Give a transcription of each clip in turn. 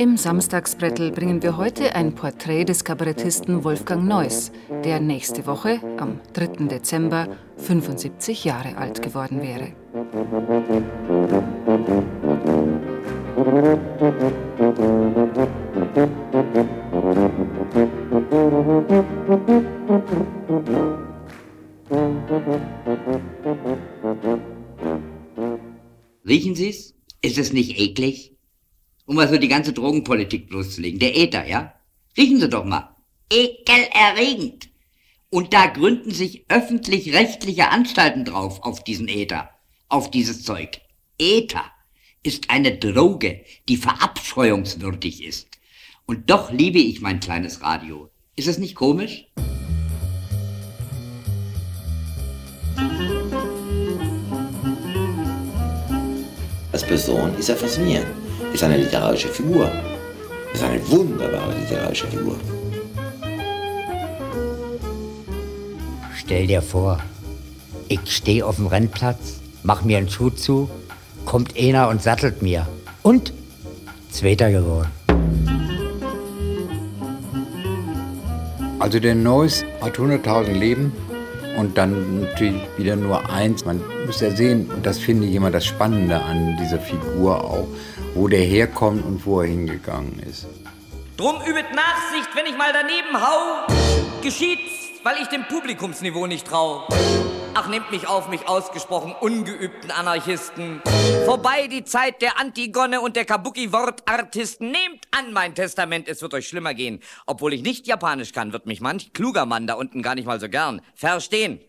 Im Samstagsbrettel bringen wir heute ein Porträt des Kabarettisten Wolfgang Neuss, der nächste Woche, am 3. Dezember, 75 Jahre alt geworden wäre. Riechen Sie's? Ist es nicht eklig? Um mal so die ganze Drogenpolitik bloßzulegen. Der Äther, ja? Riechen Sie doch mal. Ekelerregend. Und da gründen sich öffentlich-rechtliche Anstalten drauf auf diesen Äther, auf dieses Zeug. Äther ist eine Droge, die verabscheuungswürdig ist. Und doch liebe ich mein kleines Radio. Ist es nicht komisch? Als Person ist er faszinierend ist eine literarische Figur. Ist eine wunderbare literarische Figur. Stell dir vor, ich stehe auf dem Rennplatz, mach mir einen Schuh zu, kommt einer und sattelt mir. Und? Zweiter geworden. Also der Neuss hat 100.000 Leben und dann natürlich wieder nur eins. Man muss ja sehen, und das finde ich immer das Spannende an dieser Figur auch, wo der herkommt und wo er hingegangen ist. Drum übet Nachsicht, wenn ich mal daneben hau. Geschieht's, weil ich dem Publikumsniveau nicht trau. Ach, nehmt mich auf, mich ausgesprochen ungeübten Anarchisten. Vorbei die Zeit der Antigone und der Kabuki-Wortartisten. Nehmt an mein Testament, es wird euch schlimmer gehen. Obwohl ich nicht Japanisch kann, wird mich manch kluger Mann da unten gar nicht mal so gern verstehen.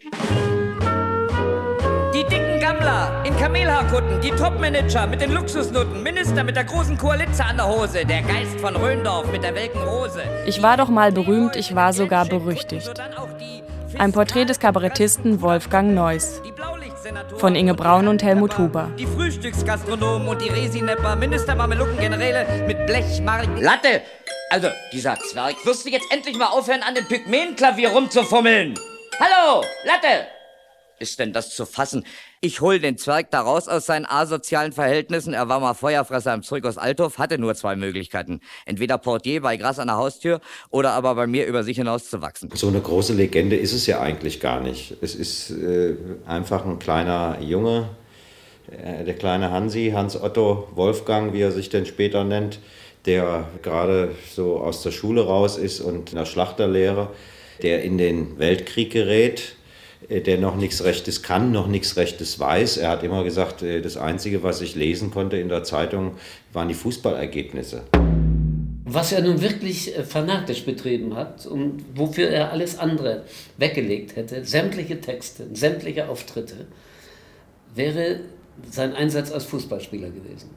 Gammler in Kamelhaarkutten, die Topmanager mit den Luxusnutten, Minister mit der großen Koalitze an der Hose, der Geist von Röndorf mit der welken Rose. Ich war doch mal berühmt, ich war sogar berüchtigt. Ein Porträt des Kabarettisten Wolfgang Neuss. Von Inge Braun und Helmut Huber. Die Frühstücksgastronomen und die Resinepper, Minister, Mamelucken, Generäle mit Blechmarken. Latte! Also, dieser Zwerg, wirst du jetzt endlich mal aufhören, an dem Pygmäenklavier rumzufummeln? Hallo, Latte! ist denn das zu fassen? Ich hol den Zwerg da raus aus seinen asozialen Verhältnissen. Er war mal Feuerfresser im Zirkus Althof, hatte nur zwei Möglichkeiten. Entweder Portier bei Gras an der Haustür oder aber bei mir über sich hinaus zu wachsen. So eine große Legende ist es ja eigentlich gar nicht. Es ist äh, einfach ein kleiner Junge, äh, der kleine Hansi, Hans Otto Wolfgang, wie er sich denn später nennt, der gerade so aus der Schule raus ist und in der Schlachterlehre, der in den Weltkrieg gerät der noch nichts Rechtes kann, noch nichts Rechtes weiß. Er hat immer gesagt, äh, das Einzige, was ich lesen konnte in der Zeitung, waren die Fußballergebnisse. Was er nun wirklich äh, fanatisch betrieben hat und wofür er alles andere weggelegt hätte, sämtliche Texte, sämtliche Auftritte, wäre sein Einsatz als Fußballspieler gewesen.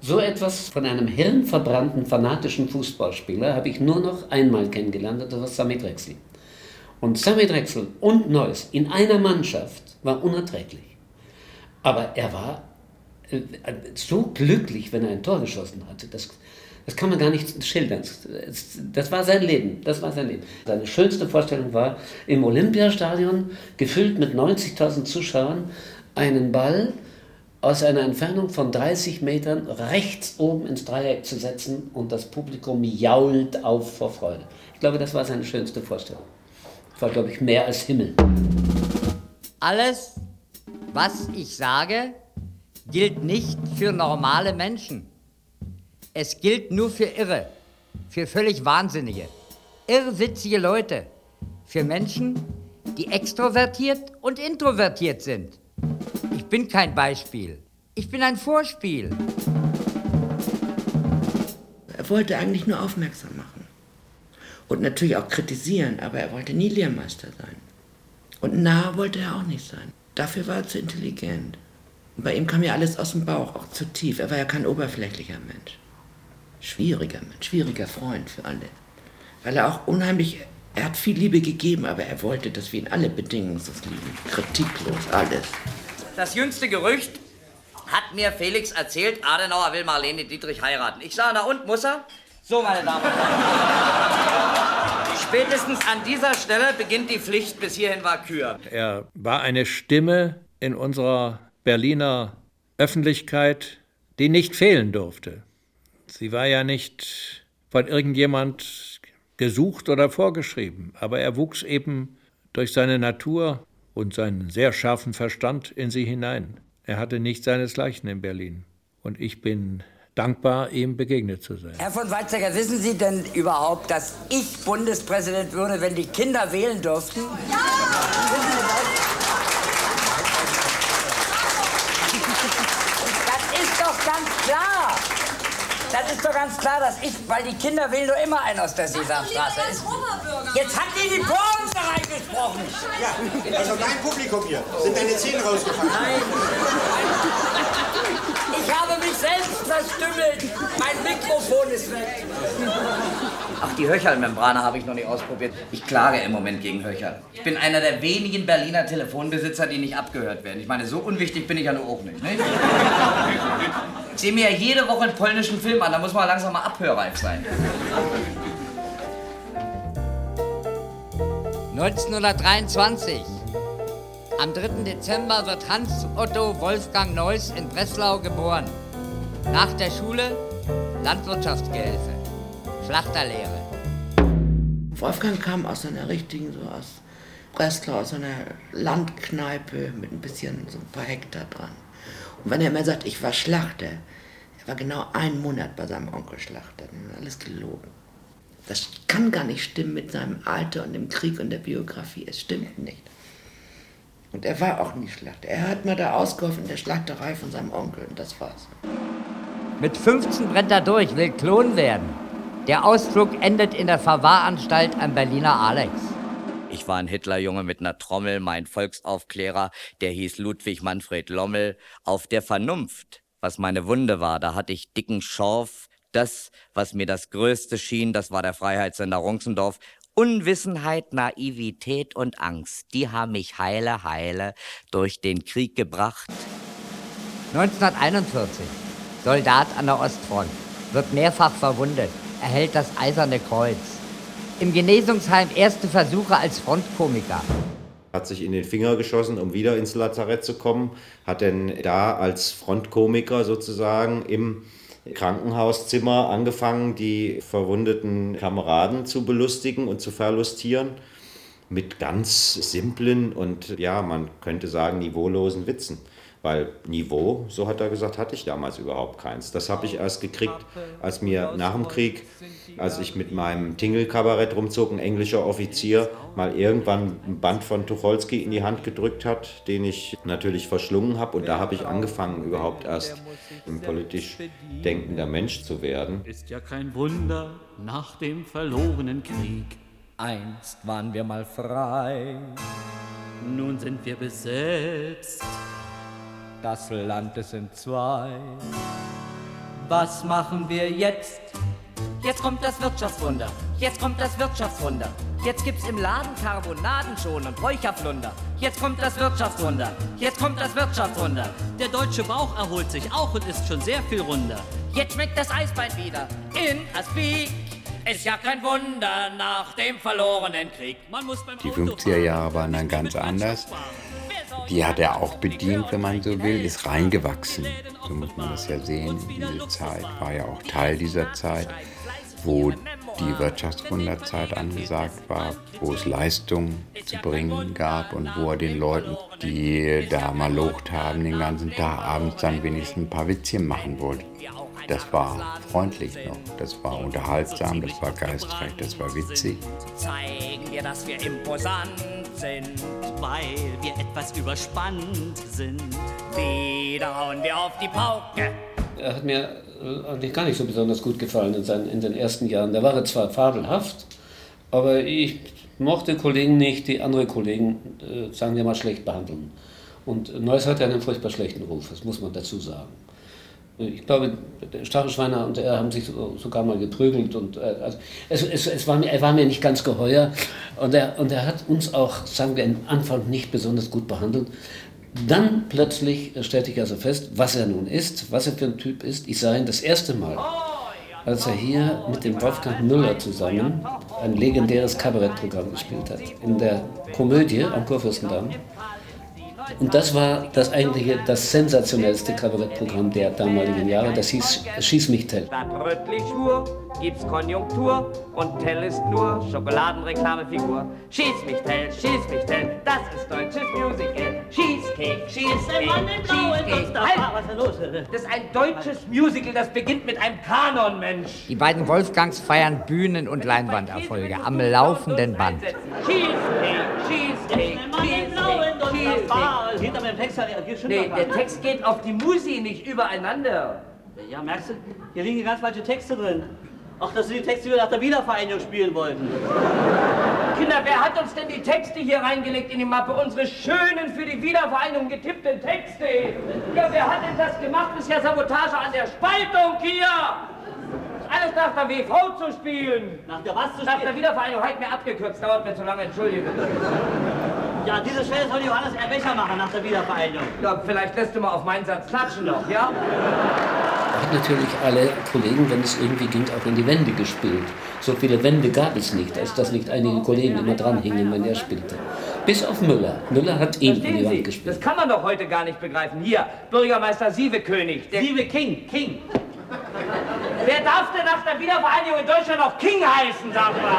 So etwas von einem hirnverbrannten, fanatischen Fußballspieler habe ich nur noch einmal kennengelernt, das war Sami Drexel. Und Sammy Drechsel und Neuss in einer Mannschaft war unerträglich. Aber er war äh, so glücklich, wenn er ein Tor geschossen hatte. Das, das kann man gar nicht schildern. Das war sein Leben. Das war sein Leben. Seine schönste Vorstellung war im Olympiastadion, gefüllt mit 90.000 Zuschauern, einen Ball aus einer Entfernung von 30 Metern rechts oben ins Dreieck zu setzen und das Publikum jault auf vor Freude. Ich glaube, das war seine schönste Vorstellung war, glaube ich, mehr als Himmel. Alles, was ich sage, gilt nicht für normale Menschen. Es gilt nur für Irre, für völlig Wahnsinnige, irrwitzige Leute, für Menschen, die extrovertiert und introvertiert sind. Ich bin kein Beispiel. Ich bin ein Vorspiel. Er wollte eigentlich nur aufmerksam machen und natürlich auch kritisieren, aber er wollte nie Lehrmeister sein. Und nah wollte er auch nicht sein. Dafür war er zu intelligent. Und bei ihm kam ja alles aus dem Bauch, auch zu tief. Er war ja kein oberflächlicher Mensch. Schwieriger Mensch, schwieriger Freund für alle. Weil er auch unheimlich Er hat viel Liebe gegeben, aber er wollte, dass wir ihn alle bedingungslos lieben. Kritiklos, alles. Das jüngste Gerücht hat mir Felix erzählt, Adenauer will Marlene Dietrich heiraten. Ich sage, na und, muss er? So, meine Damen und Herren. Spätestens an dieser Stelle beginnt die Pflicht, bis hierhin war Kür. Er war eine Stimme in unserer Berliner Öffentlichkeit, die nicht fehlen durfte. Sie war ja nicht von irgendjemand gesucht oder vorgeschrieben, aber er wuchs eben durch seine Natur und seinen sehr scharfen Verstand in sie hinein. Er hatte nicht seinesgleichen in Berlin. Und ich bin dankbar, ihm begegnet zu sein. Herr von Weizsäcker, wissen Sie denn überhaupt, dass ich Bundespräsident würde, wenn die Kinder wählen dürften? Ja! Das ist doch ganz klar. Das ist doch ganz klar, dass ich, weil die Kinder wählen nur immer einen aus der Sesamstraße. Ist, jetzt hat die die Bronze reingesprochen. Ja, also dein Publikum hier. Sind deine Zähne rausgefallen? Nein. Ich habe mich selbst verstümmelt. Mein Mikrofon ist weg. Ach, die Höcherlmembrane habe ich noch nicht ausprobiert. Ich klage im Moment gegen Höcher. Ich bin einer der wenigen Berliner Telefonbesitzer, die nicht abgehört werden. Ich meine, so unwichtig bin ich ja nur auch nicht. nicht? Ich sehe mir ja jede Woche einen polnischen Film an, da muss man langsam mal abhörreif sein. 1923. Am 3. Dezember wird Hans Otto Wolfgang Neuss in Breslau geboren. Nach der Schule Landwirtschaftsgehilfe, Schlachterlehre. Wolfgang kam aus einer richtigen, so aus Breslau, aus einer Landkneipe mit ein bisschen, so ein paar Hektar dran. Und wenn er immer sagt, ich war Schlachter, er war genau einen Monat bei seinem Onkel Schlachter, alles gelogen. Das kann gar nicht stimmen mit seinem Alter und dem Krieg und der Biografie. Es stimmt nicht. Und er war auch nie Schlachter. Er hat mal da ausgeholfen in der Schlachterei von seinem Onkel und das war's. Mit 15 brennt er durch, will Klon werden. Der Ausflug endet in der Verwahranstalt am Berliner Alex. Ich war ein Hitlerjunge mit einer Trommel, mein Volksaufklärer, der hieß Ludwig Manfred Lommel, auf der Vernunft, was meine Wunde war, da hatte ich dicken Schorf, das, was mir das Größte schien, das war der Freiheitssender Runzendorf. Unwissenheit, Naivität und Angst, die haben mich heile, heile durch den Krieg gebracht. 1941. Soldat an der Ostfront. Wird mehrfach verwundet. Erhält das Eiserne Kreuz. Im Genesungsheim erste Versuche als Frontkomiker hat sich in den Finger geschossen, um wieder ins Lazarett zu kommen, hat denn da als Frontkomiker sozusagen im Krankenhauszimmer angefangen, die verwundeten Kameraden zu belustigen und zu verlustieren mit ganz simplen und ja, man könnte sagen niveaulosen Witzen. Weil Niveau, so hat er gesagt, hatte ich damals überhaupt keins. Das habe ich erst gekriegt, als mir nach dem Krieg, als ich mit meinem Tingle-Kabarett rumzog, ein englischer Offizier mal irgendwann ein Band von Tucholsky in die Hand gedrückt hat, den ich natürlich verschlungen habe. Und da habe ich angefangen, überhaupt erst ein politisch denkender Mensch zu werden. Ist ja kein Wunder nach dem verlorenen Krieg. Einst waren wir mal frei. Nun sind wir besetzt das Land ist in zwei. Was machen wir jetzt? Jetzt kommt das Wirtschaftswunder, jetzt kommt das Wirtschaftswunder. Jetzt gibt's im Laden Karbonaden schon und Räucherflunder. Jetzt kommt das Wirtschaftswunder, jetzt kommt das Wirtschaftswunder. Der deutsche Bauch erholt sich auch und ist schon sehr viel runder. Jetzt schmeckt das Eisbein wieder in Aspik. Ist ja kein Wunder nach dem verlorenen Krieg. Die 50er Jahre waren dann ganz anders die hat er auch bedient, wenn man so will, ist reingewachsen. So muss man das ja sehen. Diese Zeit war ja auch Teil dieser Zeit, wo die Wirtschaftswunderzeit angesagt war, wo es Leistungen zu bringen gab und wo er den Leuten, die da mal locht haben, den ganzen Tag abends dann wenigstens ein paar Witzchen machen wollte. Das war freundlich noch, das war unterhaltsam, das war geistreich, das war witzig. Zeigen wir, dass wir imposant sind, weil wir etwas überspannt sind. Wieder hauen wir auf die Pauke. Er hat mir äh, eigentlich gar nicht so besonders gut gefallen in, seinen, in den ersten Jahren. Da war er zwar fabelhaft, aber ich mochte Kollegen nicht, die andere Kollegen, äh, sagen wir mal, schlecht behandeln. Und Neuss hat ja einen furchtbar schlechten Ruf, das muss man dazu sagen. Ich glaube, Stachelschweiner und er haben sich sogar mal geprügelt. Und, äh, also es, es, es war er war mir nicht ganz geheuer, Und er, und er hat uns auch, sagen wir, am Anfang nicht besonders gut behandelt. Dann plötzlich stellte ich also fest, was er nun ist, was er für ein Typ ist. Ich sah ihn das erste Mal, als er hier mit dem Wolfgang Müller zusammen ein legendäres Kabarettprogramm gespielt hat. In der Komödie am Kurfürstendamm. Und das war das eigentliche, das sensationellste Kabarettprogramm der damaligen Jahre. Das hieß Schieß mich Tell. Gibt's Konjunktur und Tell ist nur Schokoladenreklamefigur. Schieß mich Tell, schieß mich Tell, das ist deutsches Musical. Cheesecake, Cheesecake, Cheesecake. Halt! Was ist denn los? Das ist ein deutsches Musical, das beginnt mit einem Kanon, Mensch. Die beiden Wolfgangs feiern Bühnen- und Leinwanderfolge am laufenden Band. Cheesecake, Cheesecake, Cheesecake, Cheesecake. Hinter dem Text schon Nee, der Text geht auf die Musi, nicht übereinander. Ja, merkst du, hier liegen ganz falsche Texte drin. Ach, das sind die Texte, die wir nach der Wiedervereinigung spielen wollten. Kinder, wer hat uns denn die Texte hier reingelegt in die Mappe? Unsere schönen, für die Wiedervereinigung getippten Texte. Ja, wer hat denn das gemacht? Das ist ja Sabotage an der Spaltung hier. Alles nach der WV zu spielen. Nach der was zu Nach spielen? der Wiedervereinigung. Halt mir abgekürzt, dauert mir zu lange, entschuldige. Ja, diese Stelle soll Johannes Erbecher machen nach der Wiedervereinigung. Ja, vielleicht lässt du mal auf meinen Satz klatschen noch, ja? Er hat natürlich alle Kollegen, wenn es irgendwie ging, auch in die Wände gespielt. So viele Wände gab es nicht, als dass nicht einige Kollegen immer dranhingen, wenn er spielte. Bis auf Müller. Müller hat ihn in die Wand gespielt. Das kann man doch heute gar nicht begreifen. Hier, Bürgermeister Sievekönig. Der Sieve King, King. Wer darf denn nach der Wiedervereinigung in Deutschland noch King heißen, sag mal?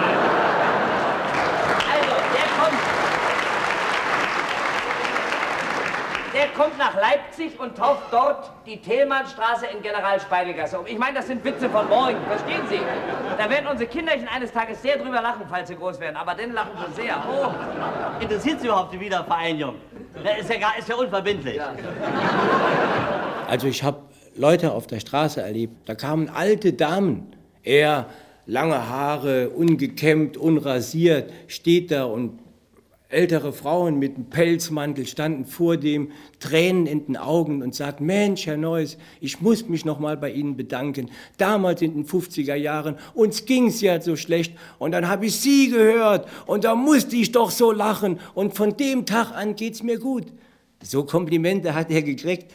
Also, der kommt. Der kommt nach Leipzig und tauft dort die Thälmannstraße in General-Speidel-Gasse um. Ich meine, das sind Witze von morgen, verstehen Sie? Da werden unsere Kinderchen eines Tages sehr drüber lachen, falls sie groß werden. Aber dann lachen sie sehr. Oh. Interessiert Sie überhaupt die Wiedervereinigung? Ja, ist, ja, gar- ist ja unverbindlich. Also ich habe Leute auf der Straße erlebt, da kamen alte Damen, er lange Haare, ungekämmt, unrasiert, steht da und ältere Frauen mit einem Pelzmantel standen vor dem, Tränen in den Augen und sagten, Mensch, Herr Neuss, ich muss mich noch mal bei Ihnen bedanken. Damals in den 50er Jahren, uns ging's ja so schlecht und dann habe ich Sie gehört und da musste ich doch so lachen und von dem Tag an geht's mir gut. So Komplimente hat er gekriegt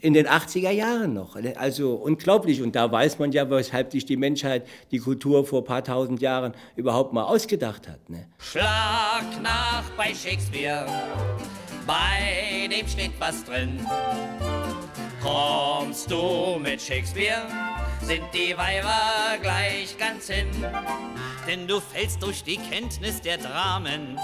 in den 80er Jahren noch. Also unglaublich. Und da weiß man ja, weshalb sich die Menschheit die Kultur vor ein paar tausend Jahren überhaupt mal ausgedacht hat. Ne? Schlag nach bei Shakespeare, bei dem steht was drin. Kommst du mit Shakespeare, sind die Weiber gleich ganz hin. Denn du fällst durch die Kenntnis der Dramen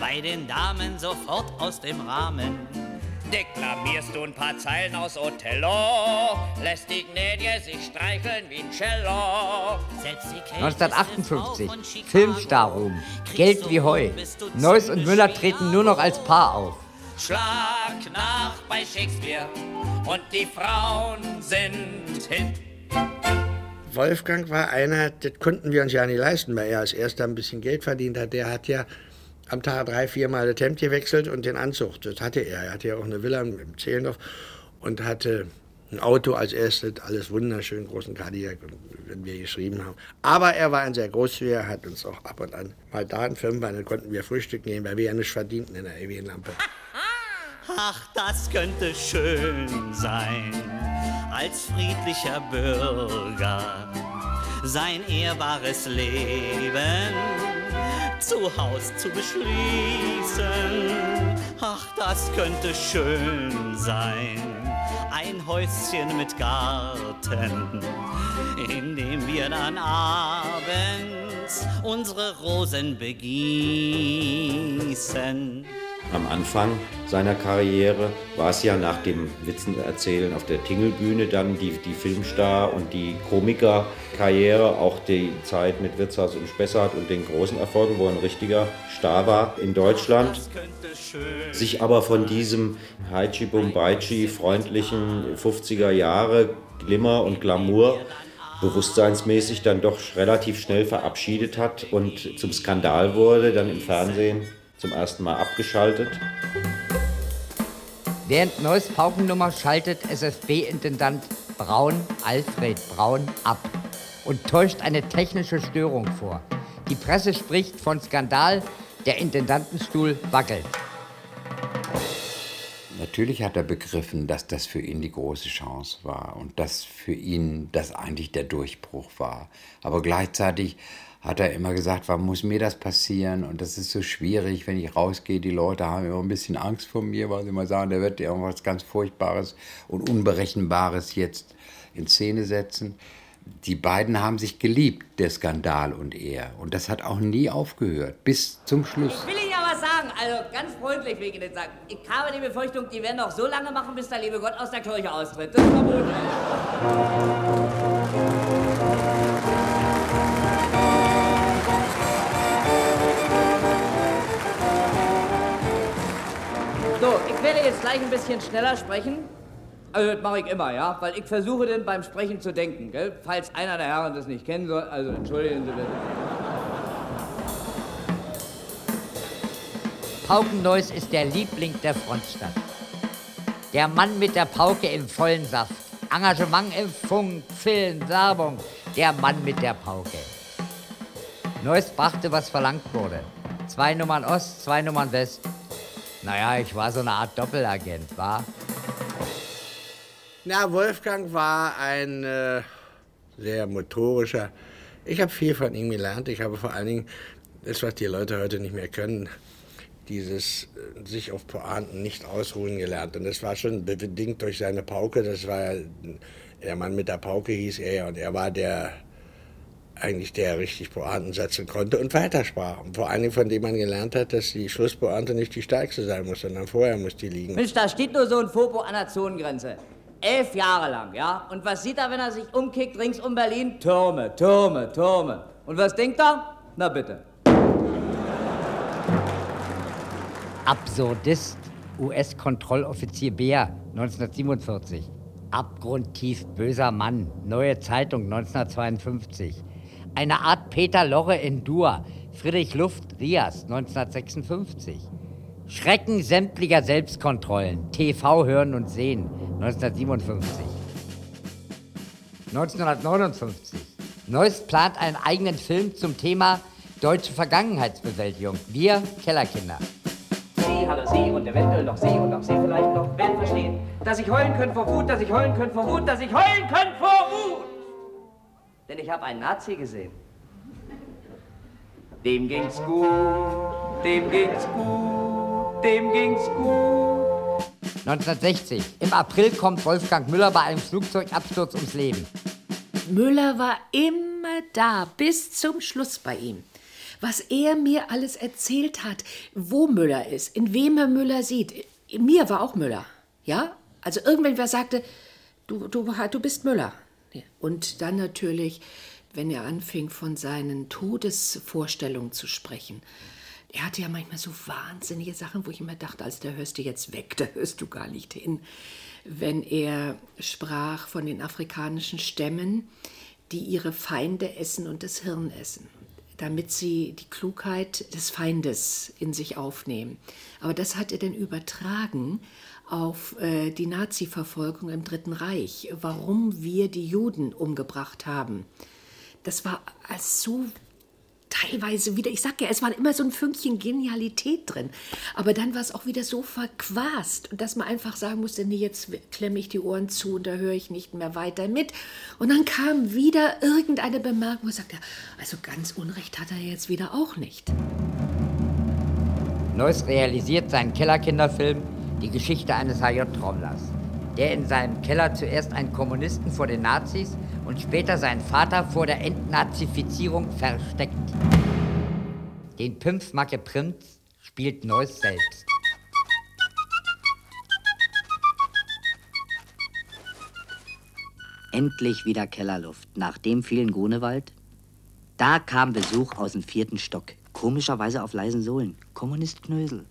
bei den Damen sofort aus dem Rahmen. Deklamierst du ein paar Zeilen aus Othello, lässt die Gnädige sich streicheln wie ein Cello. Selbst die Kate 1958, Filmstar-Ruhm, Geld wie Heu. Neuss und Müller treten nur noch als Paar auf. Schlag nach bei Shakespeare und die Frauen sind hin. Wolfgang war einer, das konnten wir uns ja nicht leisten, weil er als erster ein bisschen Geld verdient hat. Der hat ja am Tag drei, viermal das Hemd gewechselt und den Anzug. Das hatte er. Er hatte ja auch eine Villa im Zehlendorf und hatte ein Auto als erstes, alles wunderschön, großen Cadillac, wenn wir geschrieben haben. Aber er war ein sehr großzügiger, hat uns auch ab und an mal da einen Firmenwagen, dann konnten wir Frühstück nehmen, weil wir ja nichts verdienten in der ewigen Lampe. Ach, das könnte schön sein, als friedlicher Bürger sein ehrbares Leben zu Haus zu beschließen. Ach, das könnte schön sein, ein Häuschen mit Garten, in dem wir dann abends unsere Rosen begießen. Am Anfang seiner Karriere war es ja nach dem Witzenerzählen auf der Tingelbühne dann die, die Filmstar- und die Komikerkarriere, auch die Zeit mit Wirtshaus und Spessart und den großen Erfolgen, wo er ein richtiger Star war in Deutschland. Sich aber von diesem Haichi Bumbaichi freundlichen 50er Jahre Glimmer und Glamour bewusstseinsmäßig dann doch relativ schnell verabschiedet hat und zum Skandal wurde, dann im Fernsehen zum ersten Mal abgeschaltet. Während Neuss Paukennummer schaltet SFB-Intendant Braun, Alfred Braun, ab und täuscht eine technische Störung vor. Die Presse spricht von Skandal, Der Intendantenstuhl wackelt. Natürlich hat er begriffen, dass das für ihn die große Chance war und dass für ihn das eigentlich der Durchbruch war. Aber gleichzeitig hat er immer gesagt, warum muss mir das passieren? Und das ist so schwierig, wenn ich rausgehe. Die Leute haben immer ein bisschen Angst vor mir, weil sie immer sagen, der wird irgendwas ganz Furchtbares und Unberechenbares jetzt in Szene setzen. Die beiden haben sich geliebt, der Skandal und er. Und das hat auch nie aufgehört, bis zum Schluss. Will ich ja was sagen, also ganz freundlich will ich Ihnen sagen. Ich habe die Befürchtung, die werden noch so lange machen, bis der liebe Gott aus der Kirche austritt. Das ist verboten. So, ich werde jetzt gleich ein bisschen schneller sprechen. Also das mache ich immer, ja, weil ich versuche dann beim Sprechen zu denken, gell? Falls einer der Herren das nicht kennen soll, also entschuldigen Sie bitte. Paukenneus ist der Liebling der Frontstadt. Der Mann mit der Pauke im vollen Saft. Engagement im Funk, Film, Werbung. Der Mann mit der Pauke. Neuss brachte, was verlangt wurde. Zwei Nummern Ost, zwei Nummern West. Naja, ich war so eine Art Doppelagent, war? Na, Wolfgang war ein äh, sehr motorischer. Ich habe viel von ihm gelernt. Ich habe vor allen Dingen das, was die Leute heute nicht mehr können, dieses äh, sich auf Pointen nicht ausruhen gelernt. Und das war schon bedingt durch seine Pauke. Das war ja, der Mann mit der Pauke hieß er und er war der eigentlich der richtig Pointen setzen konnte und weitersprach. Und vor allen Dingen von dem man gelernt hat, dass die Schlusspointe nicht die stärkste sein muss, sondern vorher muss die liegen. Mensch, da steht nur so ein Fopo an der Zonengrenze. Elf Jahre lang, ja? Und was sieht er, wenn er sich umkickt rings um Berlin? Türme, Türme, Türme. Und was denkt er? Na bitte. Absurdist, US-Kontrolloffizier Beer, 1947. Abgrundtief böser Mann, Neue Zeitung, 1952. Eine Art Peter Lorre in Dur, Friedrich Luft, Rias, 1956. Schrecken sämtlicher Selbstkontrollen, TV hören und sehen, 1957. 1959. Neuss plant einen eigenen Film zum Thema deutsche Vergangenheitsbewältigung. Wir Kellerkinder. Sie, hallo Sie und eventuell noch Sie und auch Sie vielleicht noch werden verstehen, dass ich heulen könnte vor Wut, dass ich heulen könnte vor Wut, dass ich heulen könnte vor Wut. Denn ich habe einen Nazi gesehen. Dem ging's gut, dem ging's gut, dem ging's gut. 1960. Im April kommt Wolfgang Müller bei einem Flugzeugabsturz ums Leben. Müller war immer da, bis zum Schluss bei ihm. Was er mir alles erzählt hat, wo Müller ist, in wem er Müller sieht. Mir war auch Müller, ja? Also irgendwann wer sagte, du, du, du bist Müller. Und dann natürlich, wenn er anfing, von seinen Todesvorstellungen zu sprechen. Er hatte ja manchmal so wahnsinnige Sachen, wo ich immer dachte, als da hörst du jetzt weg, da hörst du gar nicht hin. Wenn er sprach von den afrikanischen Stämmen, die ihre Feinde essen und das Hirn essen, damit sie die Klugheit des Feindes in sich aufnehmen. Aber das hat er dann übertragen auf äh, die Nazi-Verfolgung im Dritten Reich, warum wir die Juden umgebracht haben. Das war als so teilweise wieder, ich sag ja, es war immer so ein Fünkchen Genialität drin, aber dann war es auch wieder so verquast, dass man einfach sagen musste, nee, jetzt klemme ich die Ohren zu und da höre ich nicht mehr weiter mit. Und dann kam wieder irgendeine Bemerkung, wo sagt er, also ganz Unrecht hat er jetzt wieder auch nicht. Neuss realisiert seinen Kellerkinderfilm Die Geschichte eines HJ-Trommlers, der in seinem Keller zuerst einen Kommunisten vor den Nazis und später seinen Vater vor der Entnazifizierung versteckt. Den Pimpfmacke Prinz spielt Neuss selbst. Endlich wieder Kellerluft. Nach dem vielen Grunewald. Da kam Besuch aus dem vierten Stock. Komischerweise auf leisen Sohlen. Kommunist Knösel.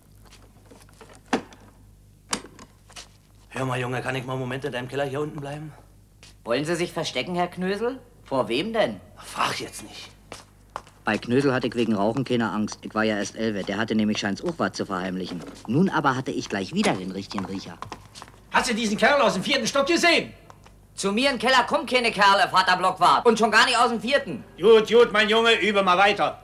Hör mal, Junge, kann ich mal einen Moment in deinem Keller hier unten bleiben? Wollen Sie sich verstecken, Herr Knösel? Vor wem denn? Frag jetzt nicht. Bei Knösel hatte ich wegen Rauchen keine Angst. Ich war ja erst elf. Der hatte nämlich scheins auch was zu verheimlichen. Nun aber hatte ich gleich wieder den richtigen Riecher. Hast du diesen Kerl aus dem vierten Stock gesehen? Zu mir im Keller kommen keine Kerle, Vater Blockwart. Und schon gar nicht aus dem vierten. Gut, gut, mein Junge, übe mal weiter.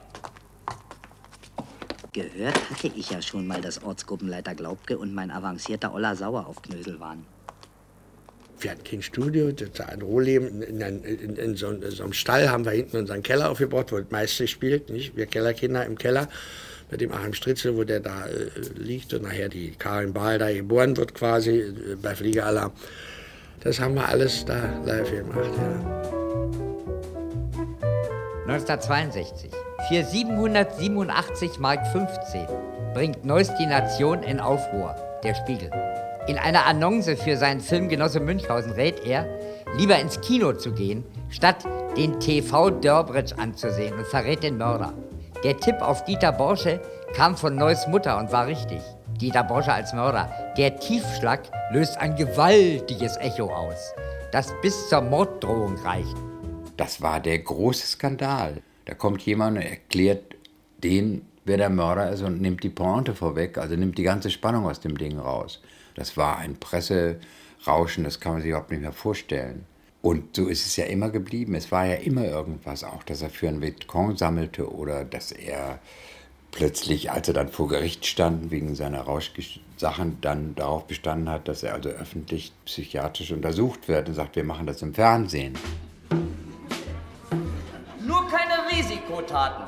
Gehört hatte ich ja schon mal, dass Ortsgruppenleiter Glaubke und mein avancierter Oller Sauer auf Knösel waren. Wir hatten kein Studio, das war ein Rohleben. In, in, in, in so, so, einem Stall haben wir hinten unseren Keller aufgebaut, wo das meiste spielt. Nicht? Wir Kellerkinder im Keller mit dem Achim Stritzel, wo der da äh, liegt und nachher die Karin Bahl da geboren wird quasi äh, bei Fliegeralarm. Das haben wir alles da live gemacht. Ja. 1962. Für 787 Mark 15 bringt Neuss die Nation in Aufruhr, der Spiegel. In einer Annonce für seinen Film Genosse Münchhausen rät er, lieber ins Kino zu gehen, statt den TV Dörbridge anzusehen und verrät den Mörder. Der Tipp auf Dieter Borsche kam von Neuss Mutter und war richtig. Dieter Borsche als Mörder. Der Tiefschlag löst ein gewaltiges Echo aus, das bis zur Morddrohung reicht. Das war der große Skandal. Da kommt jemand und erklärt den, wer der Mörder ist und nimmt die Pointe vorweg, also nimmt die ganze Spannung aus dem Ding raus. Das war ein Presserauschen, das kann man sich überhaupt nicht mehr vorstellen. Und so ist es ja immer geblieben. Es war ja immer irgendwas, auch dass er für einen Vietcong sammelte oder dass er plötzlich, als er dann vor Gericht stand, wegen seiner Rauschsachen, dann darauf bestanden hat, dass er also öffentlich psychiatrisch untersucht wird und sagt, wir machen das im Fernsehen. Risikotaten.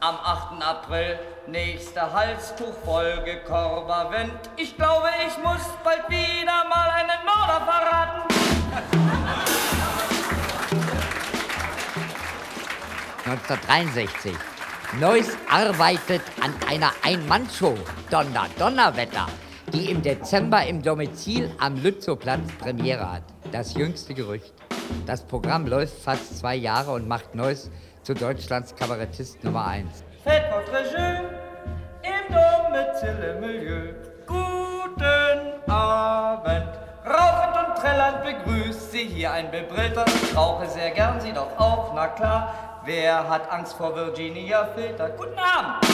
Am 8. April nächste Halstuchfolge Korvavent. Ich glaube, ich muss bald wieder mal einen Mörder verraten. 1963. Neuss arbeitet an einer Ein-Mann-Show, Donner Donnerwetter, die im Dezember im Domizil am Lützowplatz Premiere hat. Das jüngste Gerücht. Das Programm läuft fast zwei Jahre und macht Neuss zu Deutschlands Kabarettist Nummer 1. Faites votre jeu im Domizile-Milieu. Guten Abend. Rauchend und trällernd begrüßt Sie hier ein Bebrillter. Ich rauche sehr gern, Sie doch auch, na klar. Wer hat Angst vor Virginia Filter? Guten Abend.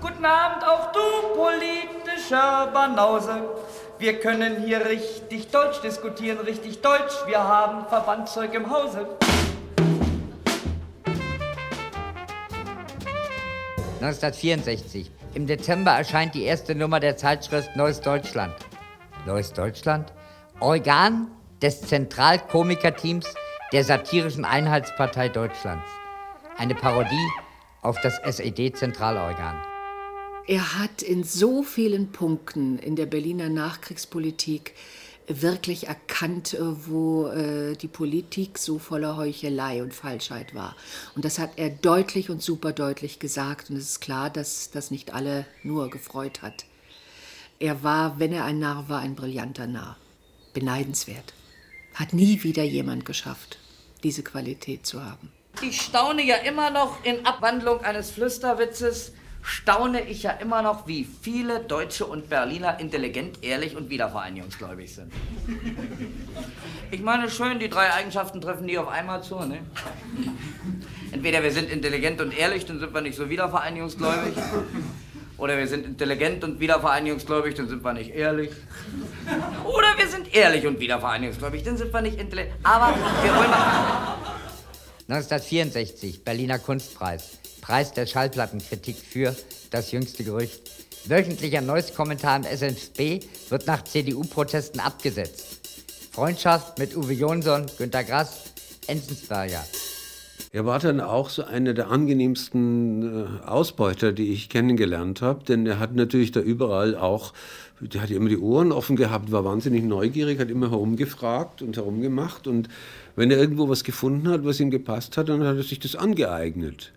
Guten Abend auch du, politischer Banause. Wir können hier richtig Deutsch diskutieren, richtig Deutsch. Wir haben Verbandzeug im Hause. 1964. Im Dezember erscheint die erste Nummer der Zeitschrift Neues Deutschland. Neues Deutschland? Organ des Zentralkomikerteams der satirischen Einheitspartei Deutschlands. Eine Parodie auf das SED-Zentralorgan. Er hat in so vielen Punkten in der Berliner Nachkriegspolitik wirklich erkannt, äh, wo äh, die Politik so voller Heuchelei und Falschheit war. Und das hat er deutlich und super deutlich gesagt. Und es ist klar, dass das nicht alle nur gefreut hat. Er war, wenn er ein Narr war, ein brillanter Narr. Beneidenswert. Hat nie wieder jemand geschafft, diese Qualität zu haben. Ich staune ja immer noch in Abwandlung eines Flüsterwitzes, staune ich ja immer noch, wie viele Deutsche und Berliner intelligent, ehrlich und wiedervereinigungsgläubig sind. Ich meine, schön, die drei Eigenschaften treffen die auf einmal zu, ne? Entweder wir sind intelligent und ehrlich, dann sind wir nicht so wiedervereinigungsgläubig. Oder wir sind intelligent und wiedervereinigungsgläubig, dann sind wir nicht ehrlich. Oder wir sind ehrlich und wiedervereinigungsgläubig, dann sind wir nicht intelligent. Aber wir wollen mal. 1964, Berliner Kunstpreis. Preis der Schallplattenkritik für das jüngste Gerücht. Wöchentlicher neues Kommentar im SNFB wird nach CDU-Protesten abgesetzt. Freundschaft mit Uwe Jonsson, Günter Grass, Enzensberger. Er war dann auch so einer der angenehmsten äh, Ausbeuter, die ich kennengelernt habe, denn er hat natürlich da überall auch, der hat immer die Ohren offen gehabt, war wahnsinnig neugierig, hat immer herumgefragt und herumgemacht und wenn er irgendwo was gefunden hat, was ihm gepasst hat, dann hat er sich das angeeignet.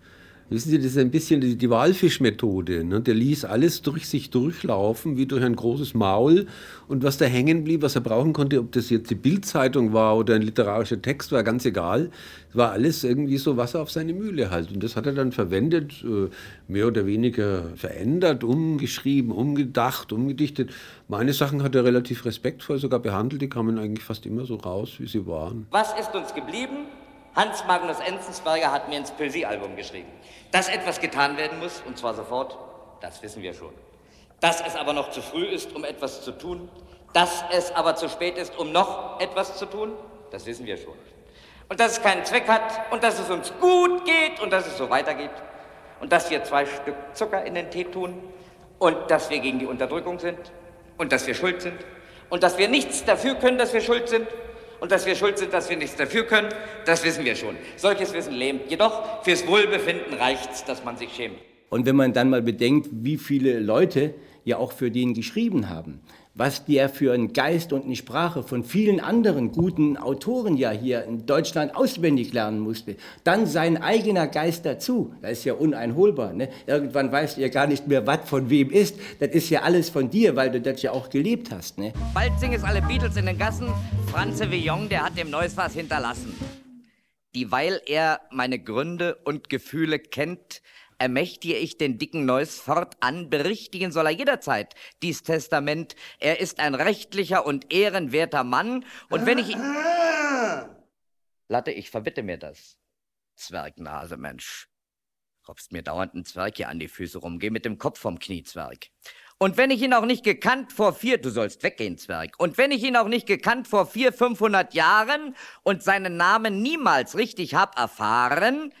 Wissen Sie, das ist ein bisschen die, die Walfischmethode. Ne? Der ließ alles durch sich durchlaufen, wie durch ein großes Maul. Und was da hängen blieb, was er brauchen konnte, ob das jetzt die Bildzeitung war oder ein literarischer Text, war ganz egal. Es war alles irgendwie so Wasser auf seine Mühle halt. Und das hat er dann verwendet, äh, mehr oder weniger verändert, umgeschrieben, umgedacht, umgedichtet. Meine Sachen hat er relativ respektvoll sogar behandelt. Die kamen eigentlich fast immer so raus, wie sie waren. Was ist uns geblieben? Hans Magnus Enzensberger hat mir ins Poesiealbum geschrieben. Dass etwas getan werden muss, und zwar sofort, das wissen wir schon. Dass es aber noch zu früh ist, um etwas zu tun, dass es aber zu spät ist, um noch etwas zu tun, das wissen wir schon. Und dass es keinen Zweck hat und dass es uns gut geht und dass es so weitergeht. und dass wir zwei Stück Zucker in den Tee tun und dass wir gegen die Unterdrückung sind und dass wir schuld sind und dass wir nichts dafür können, dass wir schuld sind und dass wir schuld sind, dass wir nichts dafür können, das wissen wir schon. Solches Wissen lähmt. Jedoch fürs Wohlbefinden reicht's, dass man sich schämt. Und wenn man dann mal bedenkt, wie viele Leute ja auch für den geschrieben haben, was der für einen Geist und eine Sprache von vielen anderen guten Autoren ja hier in Deutschland auswendig lernen musste. Dann sein eigener Geist dazu. Das ist ja uneinholbar. Ne? Irgendwann weißt du ja gar nicht mehr, was von wem ist. Das ist ja alles von dir, weil du das ja auch gelebt hast. Ne? Bald singen es alle Beatles in den Gassen. Franze Villon, der hat dem Neues was hinterlassen. Dieweil er meine Gründe und Gefühle kennt, ermächtige ich den dicken Neuss fortan, berichtigen soll er jederzeit dies Testament. Er ist ein rechtlicher und ehrenwerter Mann, und wenn ich ihn... Latte, ich verbitte mir das. Zwergnase, Mensch. Robst mir dauernd einen Zwerg hier an die Füße rum. Geh mit dem Kopf vom Knie, Zwerg. Und wenn ich ihn auch nicht gekannt vor vier, du sollst weggehen, Zwerg. Und wenn ich ihn auch nicht gekannt vor vier, fünfhundert Jahren und seinen Namen niemals richtig hab erfahren,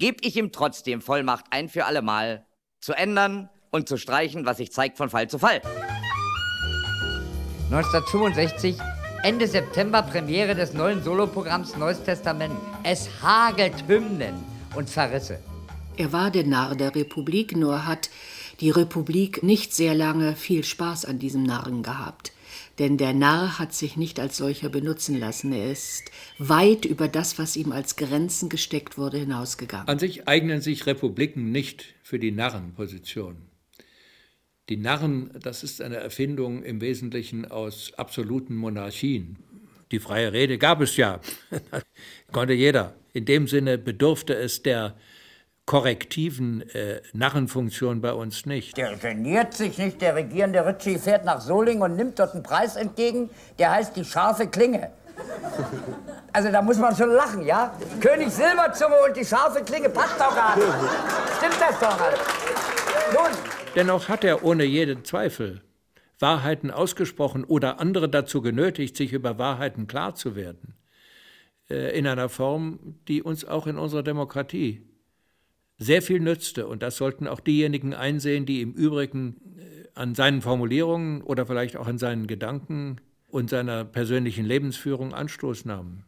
geb ich ihm trotzdem Vollmacht ein für allemal, zu ändern und zu streichen, was sich zeigt von Fall zu Fall. 1965, Ende September, Premiere des neuen Soloprogramms Neues Testament. Es hagelt Hymnen und Verrisse. Er war der Narr der Republik, nur hat die Republik nicht sehr lange viel Spaß an diesem Narren gehabt. Denn der Narr hat sich nicht als solcher benutzen lassen. Er ist weit über das, was ihm als Grenzen gesteckt wurde, hinausgegangen. An sich eignen sich Republiken nicht für die Narrenposition. Die Narren, das ist eine Erfindung im Wesentlichen aus absoluten Monarchien. Die freie Rede gab es ja, konnte jeder. In dem Sinne bedurfte es der korrektiven äh, Narrenfunktion bei uns nicht. Der geniert sich nicht. Der regierende Ritchie fährt nach Solingen und nimmt dort einen Preis entgegen, der heißt die scharfe Klinge. Also da muss man schon lachen, ja? König Silberzunge und die scharfe Klinge passt doch gar nicht. Stimmt das doch halt? Nun. Dennoch hat er ohne jeden Zweifel Wahrheiten ausgesprochen oder andere dazu genötigt, sich über Wahrheiten klar zu werden. Äh, in einer Form, die uns auch in unserer Demokratie sehr viel nützte. Und das sollten auch diejenigen einsehen, die im Übrigen äh, an seinen Formulierungen oder vielleicht auch an seinen Gedanken und seiner persönlichen Lebensführung Anstoß nahmen.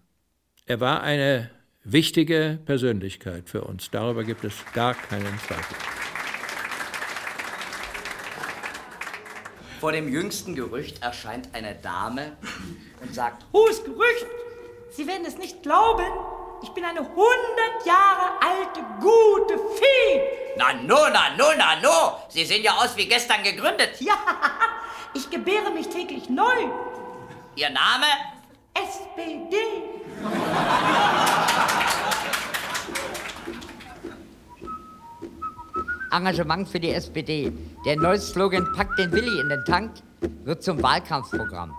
Er war eine wichtige Persönlichkeit für uns. Darüber gibt es gar keinen Zweifel. Vor dem jüngsten Gerücht erscheint eine Dame und sagt, Hus Gerücht! Sie werden es nicht glauben, ich bin eine hundert Jahre alte, gute Fee. Na no, na no, na no. Sie sehen ja aus wie gestern gegründet. Ja, ich gebäre mich täglich neu. Ihr Name? SPD. Engagement für die SPD. Der neue Slogan Packt den Willi in den Tank wird zum Wahlkampfprogramm.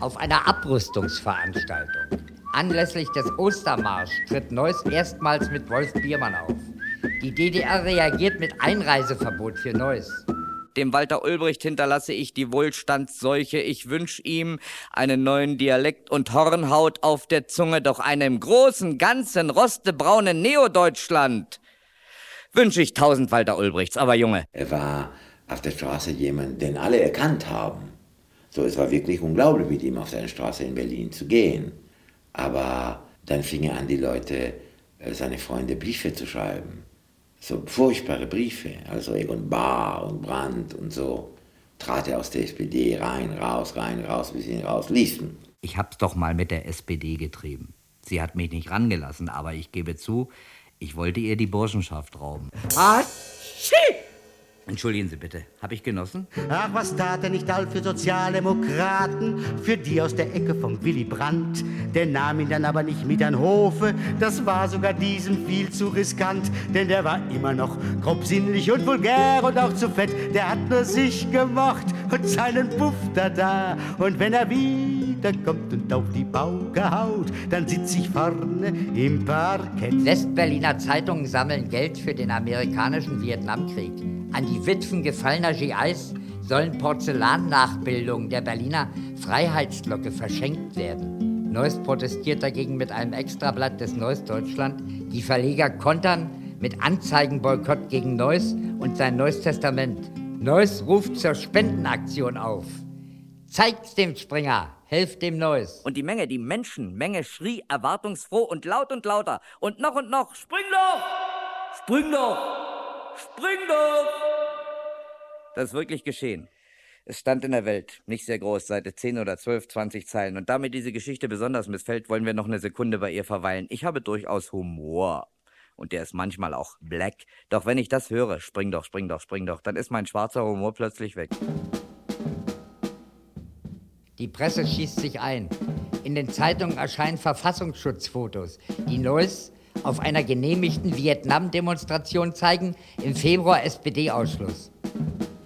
Auf einer Abrüstungsveranstaltung. Anlässlich des Ostermarsch tritt Neuss erstmals mit Wolf Biermann auf. Die DDR reagiert mit Einreiseverbot für Neuss. Dem Walter Ulbricht hinterlasse ich die Wohlstandsseuche. Ich wünsch ihm einen neuen Dialekt und Hornhaut auf der Zunge, doch einem großen, ganzen, rostebraunen Neodeutschland wünsche ich tausend Walter Ulbrichts. Aber Junge. Er war auf der Straße jemand, den alle erkannt haben. So, es war wirklich unglaublich, mit ihm auf der Straße in Berlin zu gehen. Aber dann fingen an, die Leute, äh, seine Freunde, Briefe zu schreiben. So furchtbare Briefe, also Egon Bahr und Brandt und so. Trat er aus der SPD rein, raus, rein, raus, bis ihn rausließen. Ich hab's doch mal mit der SPD getrieben. Sie hat mich nicht rangelassen, aber ich gebe zu, ich wollte ihr die Burschenschaft rauben. Ah, shit! Entschuldigen Sie bitte, habe ich genossen? Ach, was tat er nicht all für Sozialdemokraten, für die aus der Ecke vom Willy Brandt. Der nahm ihn dann aber nicht mit an Hofe, das war sogar diesem viel zu riskant, denn der war immer noch grobsinnlich und vulgär und auch zu fett. Der hat nur sich gemocht und seinen Puff da da. Und wenn er wiederkommt und auf die Pauke haut, dann sitz ich vorne im Parkett. Westberliner Zeitungen sammeln Geld für den amerikanischen Vietnamkrieg. An die Witwen gefallener GIs sollen Porzellannachbildungen der Berliner Freiheitsglocke verschenkt werden. Neuss protestiert dagegen mit einem Extrablatt des Neues Deutschland. Die Verleger kontern mit Anzeigenboykott gegen Neuss und sein Neues Testament. Neuss ruft zur Spendenaktion auf. Zeigt's dem Springer, helft dem Neuss. Und die Menge, die Menschenmenge schrie erwartungsfroh und laut und lauter. Und noch und noch, spring doch! Spring doch! Spring doch! Das ist wirklich geschehen. Es stand in der Welt, nicht sehr groß, Seite 10 oder 12, 20 Zeilen. Und damit diese Geschichte besonders missfällt, wollen wir noch eine Sekunde bei ihr verweilen. Ich habe durchaus Humor. Und der ist manchmal auch black. Doch wenn ich das höre, spring doch, spring doch, spring doch, dann ist mein schwarzer Humor plötzlich weg. Die Presse schießt sich ein. In den Zeitungen erscheinen Verfassungsschutzfotos, die Neuss auf einer genehmigten Vietnam-Demonstration zeigen, im Februar SPD-Ausschluss.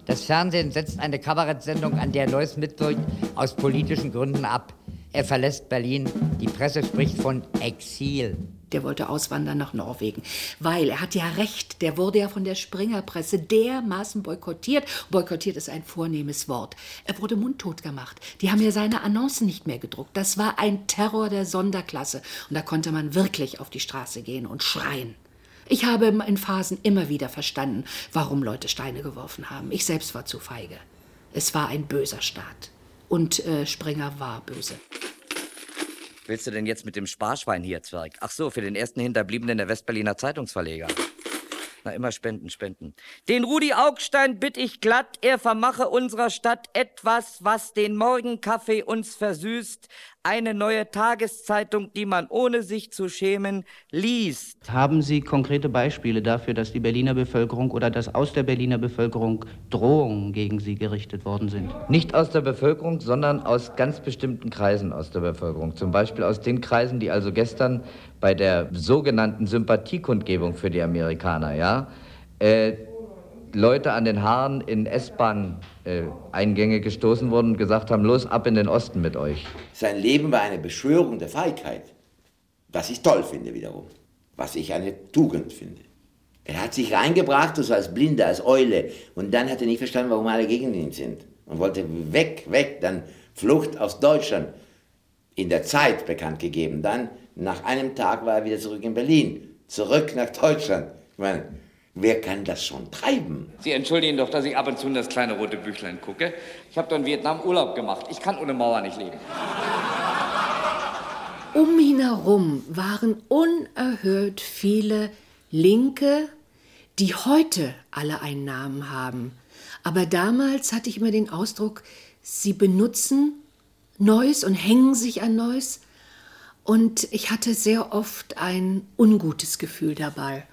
Das Fernsehen setzt eine Kabarettsendung, an der Neuss mitwirkt, aus politischen Gründen ab. Er verlässt Berlin. Die Presse spricht von Exil. Der wollte auswandern nach Norwegen, weil er hat ja recht, der wurde ja von der Springerpresse dermaßen boykottiert. Boykottiert ist ein vornehmes Wort. Er wurde mundtot gemacht. Die haben ja seine Annoncen nicht mehr gedruckt. Das war ein Terror der Sonderklasse. Und da konnte man wirklich auf die Straße gehen und schreien. Ich habe in Phasen immer wieder verstanden, warum Leute Steine geworfen haben. Ich selbst war zu feige. Es war ein böser Staat. Und äh, Springer war böse. Willst du denn jetzt mit dem Sparschwein hier, Zwerg? Ach so, für den ersten Hinterbliebenen der Westberliner Zeitungsverleger. Na, immer spenden, spenden. Den Rudi Augstein bitt ich glatt, er vermache unserer Stadt etwas, was den Morgenkaffee uns versüßt. Eine neue Tageszeitung, die man ohne sich zu schämen liest. Haben Sie konkrete Beispiele dafür, dass die Berliner Bevölkerung oder dass aus der Berliner Bevölkerung Drohungen gegen Sie gerichtet worden sind? Nicht aus der Bevölkerung, sondern aus ganz bestimmten Kreisen aus der Bevölkerung. Zum Beispiel aus den Kreisen, die also gestern bei der sogenannten Sympathiekundgebung für die Amerikaner, ja, äh, Leute an den Haaren in S-Bahn-Eingänge äh, gestoßen wurden und gesagt haben, los ab in den Osten mit euch. Sein Leben war eine Beschwörung der Feigheit, was ich toll finde wiederum, was ich eine Tugend finde. Er hat sich reingebracht, so als Blinder, als Eule, und dann hat er nicht verstanden, warum alle gegen ihn sind. Und wollte weg, weg, dann Flucht aus Deutschland, in der Zeit bekannt gegeben, dann nach einem Tag war er wieder zurück in Berlin, zurück nach Deutschland. Ich meine, wer kann das schon treiben? Sie entschuldigen doch, dass ich ab und zu in das kleine rote Büchlein gucke. Ich habe doch in Vietnam Urlaub gemacht. Ich kann ohne Mauer nicht leben. Um ihn herum waren unerhört viele Linke, die heute alle einen Namen haben. Aber damals hatte ich immer den Ausdruck, sie benutzen Neues und hängen sich an Neues und ich hatte sehr oft ein ungutes Gefühl dabei.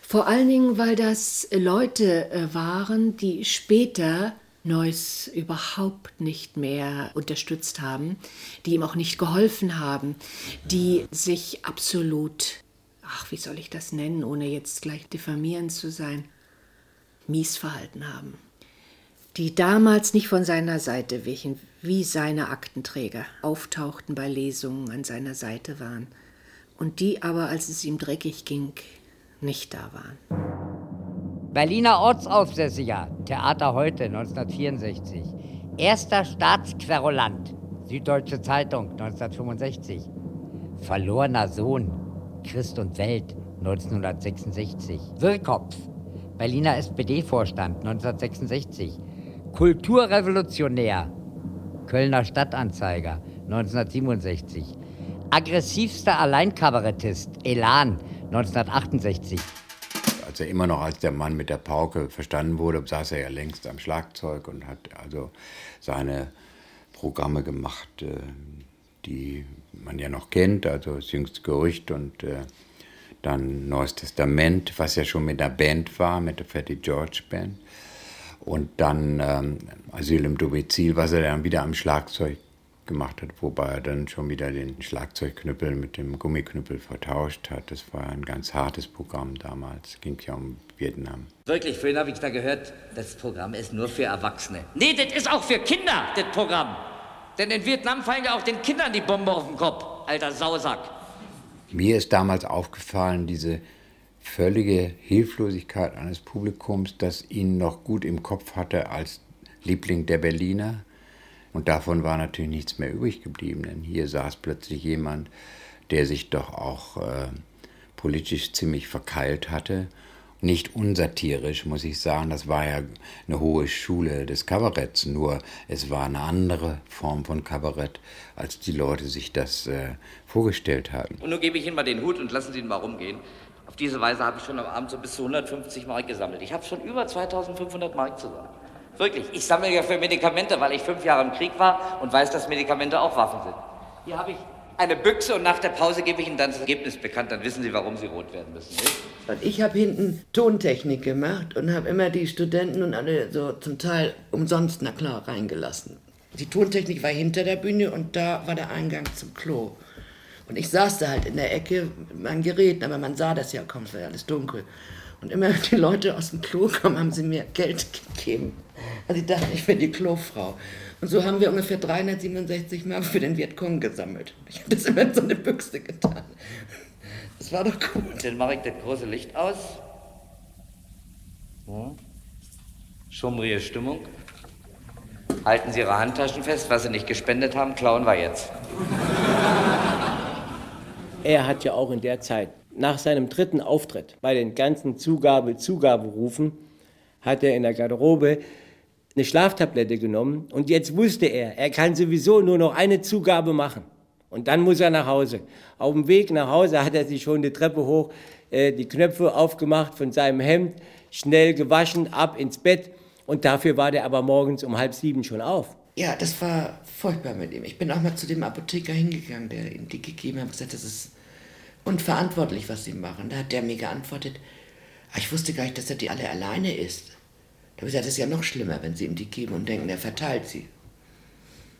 Vor allen Dingen, weil das Leute äh, waren, die später Neuss überhaupt nicht mehr unterstützt haben, die ihm auch nicht geholfen haben, die sich absolut, ach, wie soll ich das nennen, ohne jetzt gleich diffamierend zu sein, mies verhalten haben. Die damals nicht von seiner Seite wichen, wie seine Aktenträger auftauchten bei Lesungen an seiner Seite waren und die aber, als es ihm dreckig ging, nicht da waren. Berliner Ortsaufsässiger, Theater heute 1964. Erster Staatsquerulant, Süddeutsche Zeitung 1965. Verlorener Sohn, Christ und Welt 1966. Wirrkopf, Berliner SPD-Vorstand 1966. Kulturrevolutionär, Kölner Stadtanzeiger 1967. Aggressivster Alleinkabarettist, Elan 1968. Als er immer noch als der Mann mit der Pauke verstanden wurde, saß er ja längst am Schlagzeug und hat also seine Programme gemacht, äh, die man ja noch kennt, also das jüngste Gerücht und äh, dann Neues Testament, was ja schon mit der Band war, mit der Fatty George Band und dann ähm, Asyl im Domizil, was er dann wieder am Schlagzeug gemacht hat, wobei er dann schon wieder den Schlagzeugknüppel mit dem Gummiknüppel vertauscht hat. Das war ein ganz hartes Programm damals, ging ja um Vietnam. Wirklich, vorhin habe ich da gehört, das Programm ist nur für Erwachsene. Nee, das ist auch für Kinder, das Programm. Denn in Vietnam fallen ja auch den Kindern die Bombe auf den Kopf, alter Sausack. Mir ist damals aufgefallen, diese völlige Hilflosigkeit eines Publikums, das ihn noch gut im Kopf hatte als Liebling der Berliner. Und davon war natürlich nichts mehr übrig geblieben, denn hier saß plötzlich jemand, der sich doch auch äh, politisch ziemlich verkeilt hatte nicht unsatirisch, muss ich sagen. Das war ja eine hohe Schule des Kabaretts, nur es war eine andere Form von Kabarett, als die Leute sich das äh, vorgestellt hatten. Und nun gebe ich Ihnen mal den Hut und lassen Sie ihn mal rumgehen. Diese Weise habe ich schon am Abend so bis zu 150 Mark gesammelt. Ich habe schon über 2500 Mark zusammen. Wirklich, ich sammle ja für Medikamente, weil ich fünf Jahre im Krieg war und weiß, dass Medikamente auch Waffen sind. Hier habe ich eine Büchse und nach der Pause gebe ich Ihnen dann das Ergebnis bekannt. Dann wissen Sie, warum Sie rot werden müssen. Nicht? Ich habe hinten Tontechnik gemacht und habe immer die Studenten und alle so zum Teil umsonst, na klar, reingelassen. Die Tontechnik war hinter der Bühne und da war der Eingang zum Klo. Und ich saß da halt in der Ecke mit meinen Geräten, aber man sah das ja kaum, es war ja alles dunkel. Und immer wenn die Leute aus dem Klo kamen, haben sie mir Geld gegeben. Also ich dachte, ich bin die Klofrau. Und so haben wir ungefähr 367 Mark für den Vietcong gesammelt. Ich habe das immer in so eine Büchse getan. Das war doch gut. Dann mache ich das große Licht aus. So. Schummrige Stimmung. Halten Sie Ihre Handtaschen fest. Was Sie nicht gespendet haben, klauen wir jetzt. Er hat ja auch in der Zeit, nach seinem dritten Auftritt, bei den ganzen Zugabe-Zugaberufen, hat er in der Garderobe eine Schlaftablette genommen und jetzt wusste er, er kann sowieso nur noch eine Zugabe machen. Und dann muss er nach Hause. Auf dem Weg nach Hause hat er sich schon die Treppe hoch, äh, die Knöpfe aufgemacht von seinem Hemd, schnell gewaschen, ab ins Bett. Und dafür war der aber morgens um halb sieben schon auf. Ja, das war furchtbar mit ihm. Ich bin auch mal zu dem Apotheker hingegangen, der ihm die gegeben hat und gesagt, das ist unverantwortlich, was sie machen. Da hat der mir geantwortet, "Ah, ich wusste gar nicht, dass er die alle alleine isst. Da habe ich gesagt, das ist ja noch schlimmer, wenn sie ihm die geben und denken, er verteilt sie.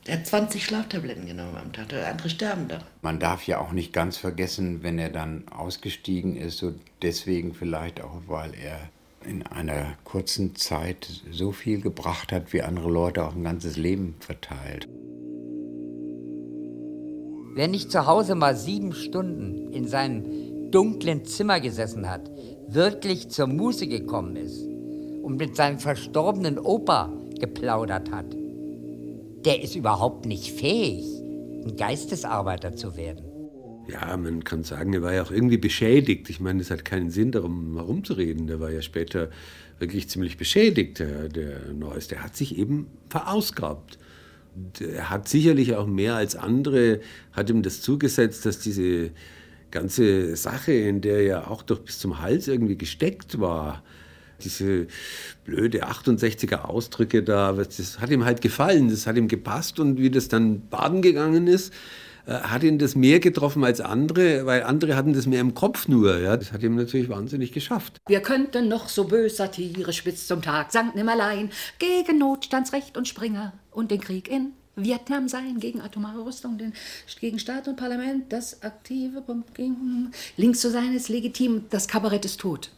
Der hat 20 Schlaftabletten genommen am Tag, der andere sterben da. Man darf ja auch nicht ganz vergessen, wenn er dann ausgestiegen ist, so deswegen vielleicht auch, weil er in einer kurzen Zeit so viel gebracht hat, wie andere Leute auch ein ganzes Leben verteilt. Wer nicht zu Hause mal sieben Stunden in seinem dunklen Zimmer gesessen hat, wirklich zur Muße gekommen ist und mit seinem verstorbenen Opa geplaudert hat, der ist überhaupt nicht fähig, ein Geistesarbeiter zu werden. Ja, man kann sagen, er war ja auch irgendwie beschädigt. Ich meine, es hat keinen Sinn, darum herumzureden. Der war ja später wirklich ziemlich beschädigt, der, der Neues. Der hat sich eben verausgabt. Er hat sicherlich auch mehr als andere, hat ihm das zugesetzt, dass diese ganze Sache, in der er auch doch bis zum Hals irgendwie gesteckt war, diese blöde 68er Ausdrücke da, das hat ihm halt gefallen, das hat ihm gepasst und wie das dann baden gegangen ist, hat ihn das mehr getroffen als andere, weil andere hatten das mehr im Kopf nur. Ja. Das hat ihm natürlich wahnsinnig geschafft. Wir könnten noch so bös satirisch bis zum Tag Sankt Nimmerlein gegen Notstandsrecht und Springer und den Krieg in Vietnam sein, gegen atomare Rüstung, den, gegen Staat und Parlament, das aktive gegen, links zu sein ist legitim, das Kabarett ist tot.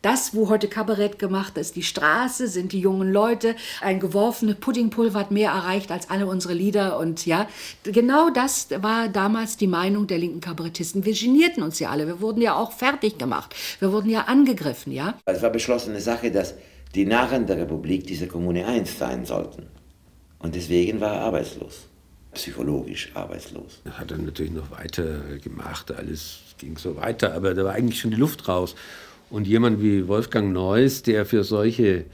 Das, wo heute Kabarett gemacht ist, die Straße, sind die jungen Leute. Ein geworfenes Puddingpulver hat mehr erreicht als alle unsere Lieder. Und ja, genau das war damals die Meinung der linken Kabarettisten. Wir genierten uns ja alle. Wir wurden ja auch fertig gemacht. Wir wurden ja angegriffen, ja. Es war beschlossene Sache, dass die Narren der Republik diese Kommune 1 sein sollten. Und deswegen war er arbeitslos. Psychologisch arbeitslos. Er hat dann natürlich noch weiter gemacht, alles ging so weiter, aber da war eigentlich schon die Luft raus. Und jemand wie Wolfgang Neuss, der für solche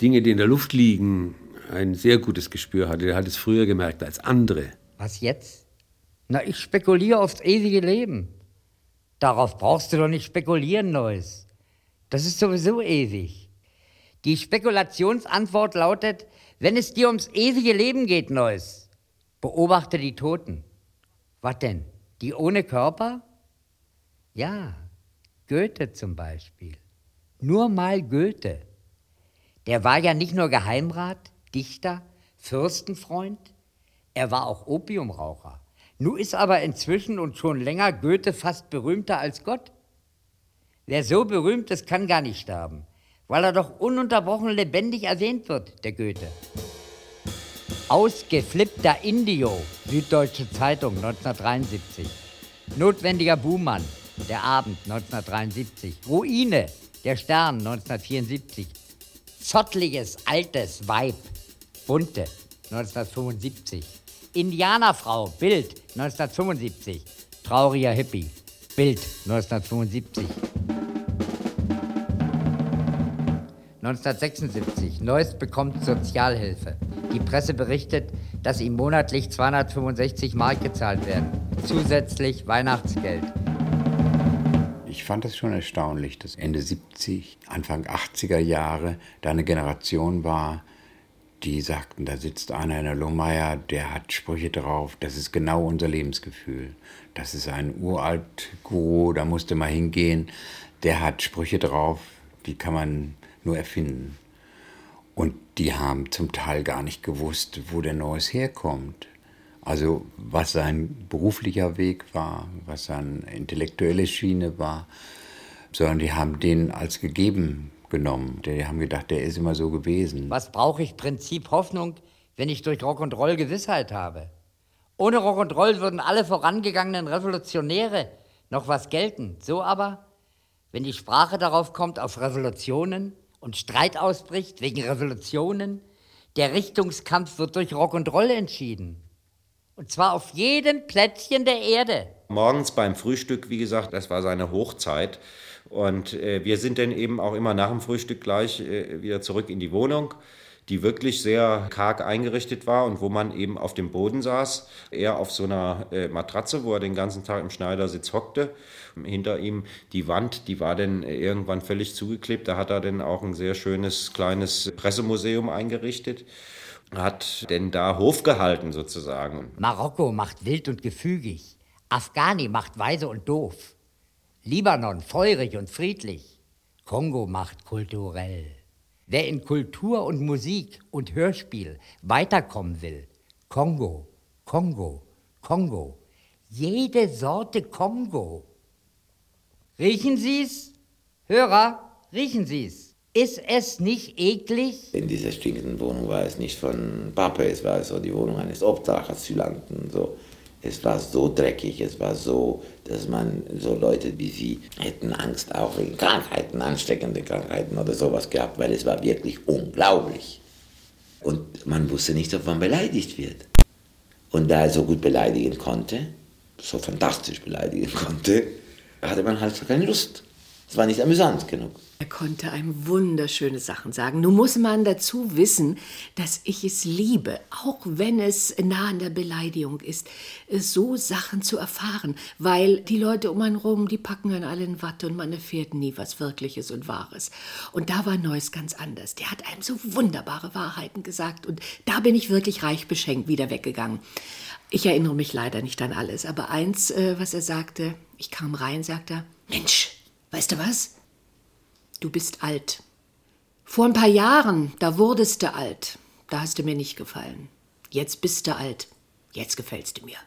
Dinge, die in der Luft liegen, ein sehr gutes Gespür hatte, der hat es früher gemerkt als andere. Was jetzt? Na, ich spekuliere aufs ewige Leben. Darauf brauchst du doch nicht spekulieren, Neues. Das ist sowieso ewig. Die Spekulationsantwort lautet, wenn es dir ums ewige Leben geht, Neues, beobachte die Toten. Was denn? Die ohne Körper? Ja, Goethe zum Beispiel. Nur mal Goethe. Der war ja nicht nur Geheimrat, Dichter, Fürstenfreund, er war auch Opiumraucher. Nun ist aber inzwischen und schon länger Goethe fast berühmter als Gott. Wer so berühmt ist, kann gar nicht sterben, weil er doch ununterbrochen lebendig erwähnt wird, der Goethe. Ausgeflippter Indio, Süddeutsche Zeitung 1973. Notwendiger Buhmann, der Abend 1973. Ruine, der Stern 1974. Zottliges, altes Weib, Bunte 1975. Indianerfrau, Bild 1975. Trauriger Hippie, Bild 1975. 1976. Neuss bekommt Sozialhilfe. Die Presse berichtet, dass ihm monatlich 265 Mark gezahlt werden. Zusätzlich Weihnachtsgeld. Ich fand es schon erstaunlich, dass Ende 70, Anfang 80er Jahre da eine Generation war, die sagten, da sitzt einer in der Lohmeier, der hat Sprüche drauf, das ist genau unser Lebensgefühl. Das ist ein uralt Guru, da musste mal hingehen, der hat Sprüche drauf, die kann man nur erfinden. Und die haben zum Teil gar nicht gewusst, wo der Neues herkommt. Also was sein beruflicher Weg war, was seine intellektuelle Schiene war, sondern die haben den als gegeben genommen. Die haben gedacht, der ist immer so gewesen. Was brauche ich Prinzip Hoffnung, wenn ich durch Rock und Roll Gewissheit habe? Ohne Rock und Roll würden alle vorangegangenen Revolutionäre noch was gelten. So aber, wenn die Sprache darauf kommt, auf Revolutionen und Streit ausbricht wegen Revolutionen, der Richtungskampf wird durch Rock und Roll entschieden. Und zwar auf jedem Plättchen der Erde. Morgens beim Frühstück, wie gesagt, das war seine Hochzeit. Und äh, wir sind dann eben auch immer nach dem Frühstück gleich äh, wieder zurück in die Wohnung, die wirklich sehr karg eingerichtet war und wo man eben auf dem Boden saß, er auf so einer äh, Matratze, wo er den ganzen Tag im Schneidersitz hockte. Hinter ihm die Wand, die war dann irgendwann völlig zugeklebt. Da hat er dann auch ein sehr schönes kleines Pressemuseum eingerichtet hat denn da Hof gehalten sozusagen. Marokko macht wild und gefügig. Afghani macht weise und doof. Libanon feurig und friedlich. Kongo macht kulturell. Wer in Kultur und Musik und Hörspiel weiterkommen will, Kongo, Kongo, Kongo. Jede Sorte Kongo. Riechen Sie's? Hörer, riechen Sie's? Ist es nicht eklig? In dieser stinkenden Wohnung war es nicht von Papa, es war so die Wohnung eines Obdachassylanten. So. Es war so dreckig, es war so, dass man so Leute wie sie hätten Angst auch wegen Krankheiten, ansteckende Krankheiten oder sowas gehabt, weil es war wirklich unglaublich. Und man wusste nicht, ob man beleidigt wird. Und da er so gut beleidigen konnte, so fantastisch beleidigen konnte, hatte man halt keine Lust. Es war nicht amüsant genug. Er konnte einem wunderschöne Sachen sagen. Nun muss man dazu wissen, dass ich es liebe, auch wenn es nah an der Beleidigung ist, so Sachen zu erfahren, weil die Leute um einen rum, die packen dann alle in Watte und man erfährt nie was Wirkliches und Wahres. Und da war Neuss ganz anders. Der hat einem so wunderbare Wahrheiten gesagt und da bin ich wirklich reich beschenkt wieder weggegangen. Ich erinnere mich leider nicht an alles, aber eins, äh, was er sagte, ich kam rein, sagte er, Mensch, weißt du was? Du bist alt. Vor ein paar Jahren, da wurdest du alt. Da hast du mir nicht gefallen. Jetzt bist du alt. Jetzt gefällst du mir.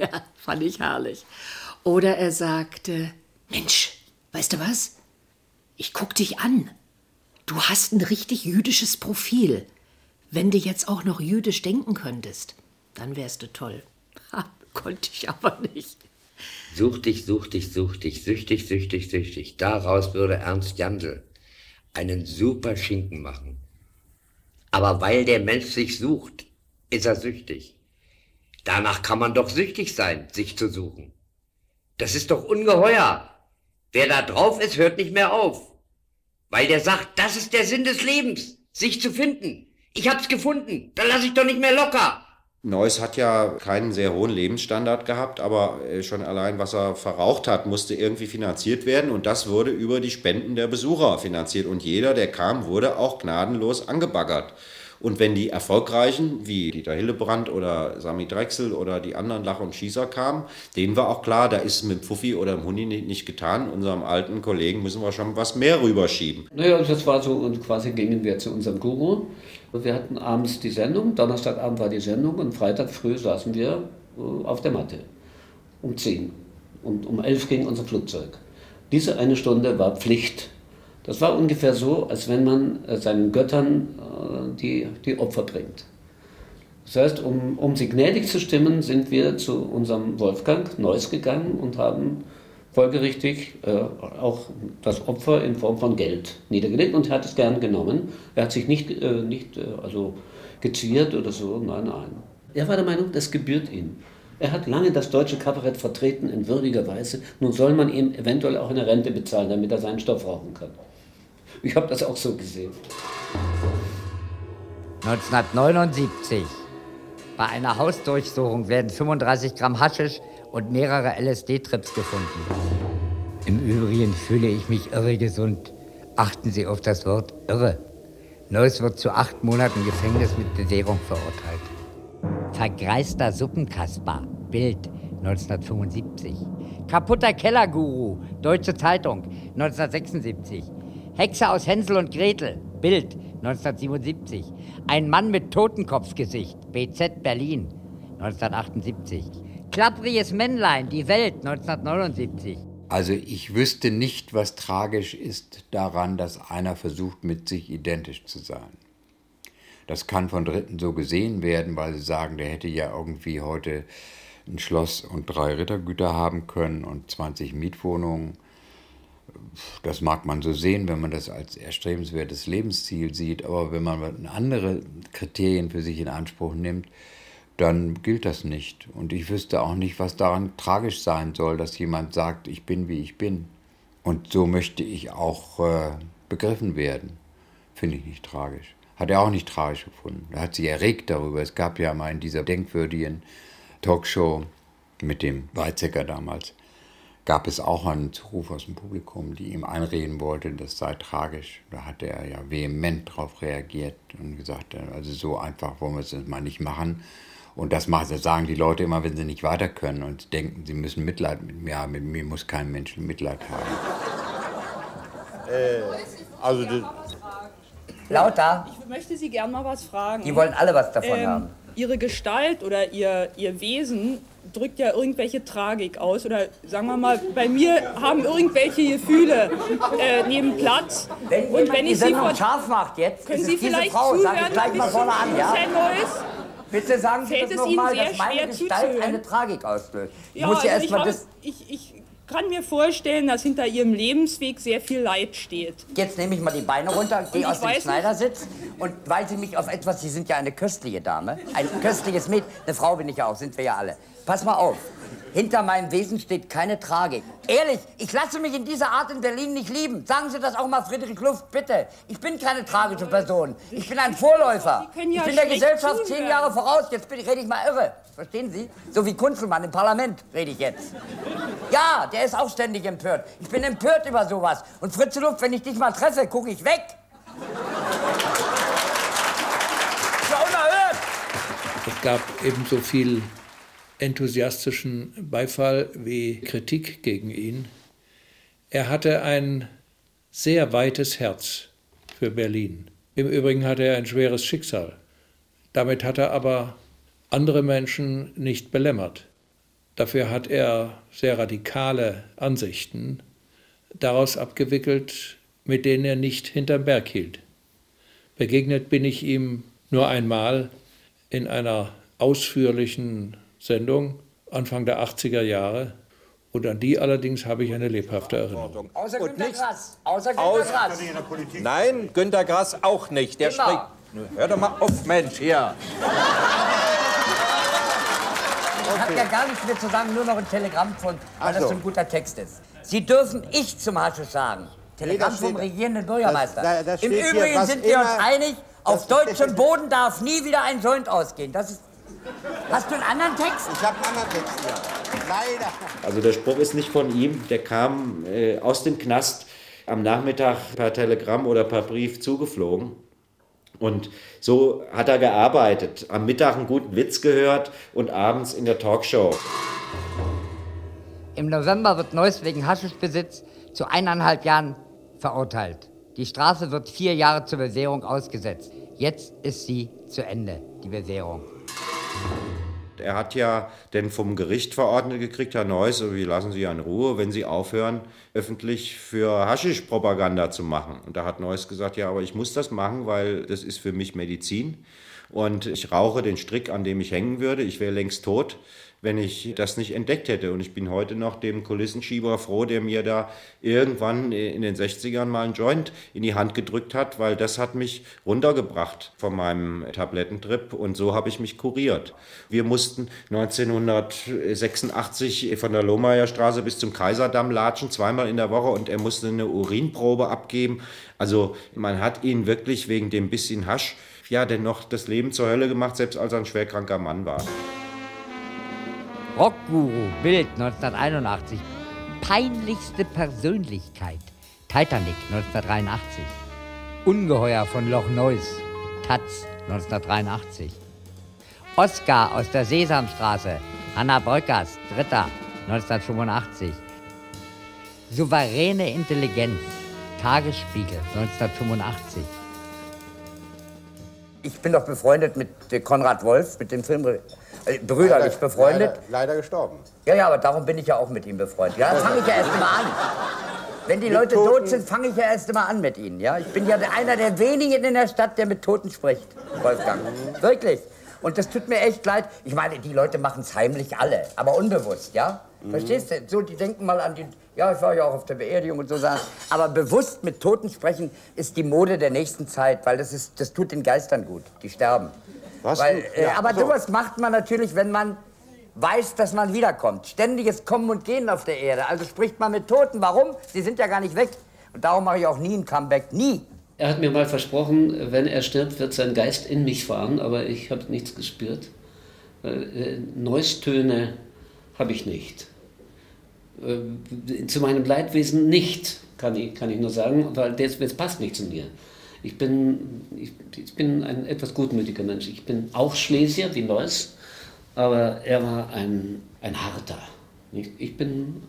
Ja, fand ich herrlich. Oder er sagte, Mensch, weißt du was? Ich guck dich an. Du hast ein richtig jüdisches Profil. Wenn du jetzt auch noch jüdisch denken könntest, dann wärst du toll. Ha, konnte ich aber nicht. Such dich, such dich, such dich, süchtig, süchtig, süchtig. Daraus würde Ernst Jandl einen super Schinken machen. Aber weil der Mensch sich sucht, ist er süchtig. Danach kann man doch süchtig sein, sich zu suchen. Das ist doch ungeheuer. Wer da drauf ist, hört nicht mehr auf. Weil der sagt, das ist der Sinn des Lebens, sich zu finden. Ich hab's gefunden, da lass ich doch nicht mehr locker. Neuss hat ja keinen sehr hohen Lebensstandard gehabt, aber äh, schon allein, was er verraucht hat, musste irgendwie finanziert werden und das wurde über die Spenden der Besucher finanziert und jeder, der kam, wurde auch gnadenlos angebaggert. Und wenn die Erfolgreichen, wie Dieter Hillebrand oder Sami Drechsel oder die anderen Lach- und Schießer kamen, denen war auch klar, da ist mit Pfuffi oder dem Huni nicht getan. Unserem alten Kollegen müssen wir schon was mehr rüberschieben. Naja, das war so, und quasi gingen wir zu unserem Guru. Wir hatten abends die Sendung, Donnerstagabend war die Sendung und Freitag früh saßen wir äh, auf der Matte. Um 10. Und um 11 ging unser Flugzeug. Diese eine Stunde war Pflicht. Das war ungefähr so, als wenn man äh, seinen Göttern äh, die, die Opfer bringt. Das heißt, um, um sie gnädig zu stimmen, sind wir zu unserem Wolfgang Neuss gegangen und haben folgerichtig äh, auch das Opfer in Form von Geld niedergelegt und er hat es gern genommen. Er hat sich nicht, äh, nicht äh, also geziert oder so, nein, nein. Er war der Meinung, das gebührt ihm. Er hat lange das deutsche Kabarett vertreten in würdiger Weise. Nun soll man ihm eventuell auch eine Rente bezahlen, damit er seinen Stoff rauchen kann. Ich habe das auch so gesehen. 1979. Bei einer Hausdurchsuchung werden 35 Gramm Haschisch und mehrere LSD-Trips gefunden. Im Übrigen fühle ich mich irre gesund. Achten Sie auf das Wort irre. Neuss wird zu acht Monaten Gefängnis mit Bewährung verurteilt. Vergreister Suppenkasper. Bild 1975. Kaputter Kellerguru. Deutsche Zeitung 1976. Hexe aus Hänsel und Gretel. Bild 1977. Ein Mann mit Totenkopfgesicht. BZ Berlin 1978. Klappriges Männlein. Die Welt 1979. Also ich wüsste nicht, was tragisch ist daran, dass einer versucht, mit sich identisch zu sein. Das kann von Dritten so gesehen werden, weil sie sagen, der hätte ja irgendwie heute ein Schloss und drei Rittergüter haben können und 20 Mietwohnungen. Das mag man so sehen, wenn man das als erstrebenswertes Lebensziel sieht, aber wenn man andere Kriterien für sich in Anspruch nimmt, dann gilt das nicht. Und ich wüsste auch nicht, was daran tragisch sein soll, dass jemand sagt, ich bin, wie ich bin. Und so möchte ich auch äh, begriffen werden. Finde ich nicht tragisch. Hat er auch nicht tragisch gefunden. Er hat sich erregt darüber. Es gab ja mal in dieser denkwürdigen Talkshow mit dem Weizsäcker damals, gab es auch einen Zuruf aus dem Publikum, die ihm einreden wollte, das sei tragisch. Da hat er ja vehement darauf reagiert und gesagt, also so einfach wollen wir es mal nicht machen. Und das sagen die Leute immer, wenn sie nicht weiter können und denken, sie müssen Mitleid mit mir haben. Mit mir muss kein Mensch Mitleid haben. Äh, also Lauter. Ich möchte Sie gern mal was fragen. Die wollen alle was davon Ähm, haben. Ihre Gestalt oder Ihr, Ihr Wesen drückt ja irgendwelche Tragik aus. Oder sagen wir mal, bei mir haben irgendwelche Gefühle äh, neben Platz. Wenn Und wenn ich Sie scharf macht jetzt, können Sie vielleicht Frau. Sag ich zuhören, gleich mal vorne an, ja? Neues? Bitte sagen Sie Fällt das es nochmal, dass meine Gestalt zuzuhören? eine Tragik auslöst. Ich Ja, muss ja also erst mal das... ich, ich kann mir vorstellen, dass hinter Ihrem Lebensweg sehr viel Leid steht. Jetzt nehme ich mal die Beine runter, gehe aus dem Schneidersitz und weil Sie mich auf etwas, Sie sind ja eine köstliche Dame, ein köstliches Mädchen, eine Frau bin ich ja auch, sind wir ja alle. Pass mal auf, hinter meinem Wesen steht keine Tragik. Ehrlich, ich lasse mich in dieser Art in Berlin nicht lieben. Sagen Sie das auch mal Friedrich Luft, bitte. Ich bin keine tragische Person. Ich bin ein Vorläufer. Ich bin der Gesellschaft zehn. Jahre voraus. Jetzt bin, rede ich mal irre. Verstehen Sie? So wie Kunzelmann im Parlament rede ich jetzt. Ja, der ist auch ständig empört. Ich bin empört über sowas. Und Fritze Luft, wenn ich dich mal treffe, gucke ich weg. Ist ja unerhört. Es gab ebenso viel enthusiastischen Beifall wie Kritik gegen ihn. Er hatte ein sehr weites Herz für Berlin. Im Übrigen hatte er ein schweres Schicksal. Damit hat er aber andere Menschen nicht belämmert. Dafür hat er sehr radikale Ansichten daraus abgewickelt, mit denen er nicht hinterm Berg hielt. Begegnet bin ich ihm nur einmal in einer ausführlichen Sendung Anfang der 80er Jahre. Und an die allerdings habe ich eine lebhafte Erinnerung. Außer Günter Grass. Außer Günter Aus- Grass. Nein, Günter Grass auch nicht. Der Immer. spricht. Hör doch mal auf, Mensch, hier. Ich habe ja gar nichts mehr zu sagen, nur noch ein Telegramm von, weil Ach das so. so ein guter Text ist. Sie dürfen ich zum Haschisch sagen. Telegramm das vom steht- regierenden Bürgermeister. das- da- das Im hier, Übrigen was sind wir uns einig, auf deutschem Boden darf nie wieder ein Joint ausgehen. Das ist. Hast du einen anderen Text? Ich habe einen anderen Text hier. Leider. Also der Spruch ist nicht von ihm, der kam äh, aus dem Knast am Nachmittag per Telegramm oder per Brief zugeflogen. Und so hat er gearbeitet. Am Mittag einen guten Witz gehört und abends in der Talkshow. Im November wird Neuss wegen Haschischbesitz zu eineinhalb Jahren verurteilt. Die Strafe wird vier Jahre zur Bewährung ausgesetzt. Jetzt ist sie zu Ende, die Bewährung. Er hat ja denn vom Gericht verordnet gekriegt, Herr Neuss, wir lassen Sie in Ruhe, wenn Sie aufhören, öffentlich für Haschisch-Propaganda zu machen. Und da hat Neuss gesagt, ja, aber ich muss das machen, weil das ist für mich Medizin. Und ich rauche den Strick, an dem ich hängen würde. Ich wäre längst tot wenn ich das nicht entdeckt hätte. Und ich bin heute noch dem Kulissenschieber froh, der mir da irgendwann in den 60ern mal einen Joint in die Hand gedrückt hat, weil das hat mich runtergebracht von meinem Tablettentrip und so habe ich mich kuriert. Wir mussten 1986 von der Lohmeier Straße bis zum Kaiserdamm latschen, zweimal in der Woche und er musste eine Urinprobe abgeben. Also man hat ihn wirklich wegen dem bisschen Hasch ja dennoch das Leben zur Hölle gemacht, selbst als er ein schwerkranker Mann war. Rockguru, Bild 1981. Peinlichste Persönlichkeit, Titanic 1983. Ungeheuer von Loch Ness, Taz 1983. Oscar aus der Sesamstraße, Hanna Bröckers, Dritter 1985. Souveräne Intelligenz, Tagesspiegel 1985. Ich bin doch befreundet mit Konrad Wolf, mit dem Film äh, brüderlich Leider- befreundet. Leider, leider gestorben. Ja, ja, aber darum bin ich ja auch mit ihm befreundet. Ja, fange ich ja erst mal an. Wenn die Mit Leute Toten. tot sind, fange ich ja erst mal an mit ihnen. Ja? Ich bin ja einer der wenigen in der Stadt, der mit Toten spricht, Wolfgang. Wirklich. Und das tut mir echt leid. Ich meine, die Leute machen es heimlich alle, aber unbewusst, ja? Verstehst du? So, die denken mal an die. Ja, ich war ja auch auf der Beerdigung und so Sachen. Aber bewusst mit Toten sprechen ist die Mode der nächsten Zeit, weil das, ist, das tut den Geistern gut. Die sterben. Was? Weil, äh, Ja, aber so. sowas macht man natürlich, wenn man weiß, dass man wiederkommt. Ständiges Kommen und Gehen auf der Erde. Also spricht man mit Toten. Warum? Sie sind ja gar nicht weg. Und darum mache ich auch nie ein Comeback. Nie. Er hat mir mal versprochen, wenn er stirbt, wird sein Geist in mich fahren, aber ich habe nichts gespürt. Äh, Neustöne habe ich nicht. Äh, Zu meinem Leidwesen nicht, kann ich, kann ich nur sagen, weil das, das passt nicht zu mir. Ich bin, ich, ich bin ein etwas gutmütiger Mensch. Ich bin auch Schlesier wie Neuss, aber er war ein, ein harter. Ich, ich bin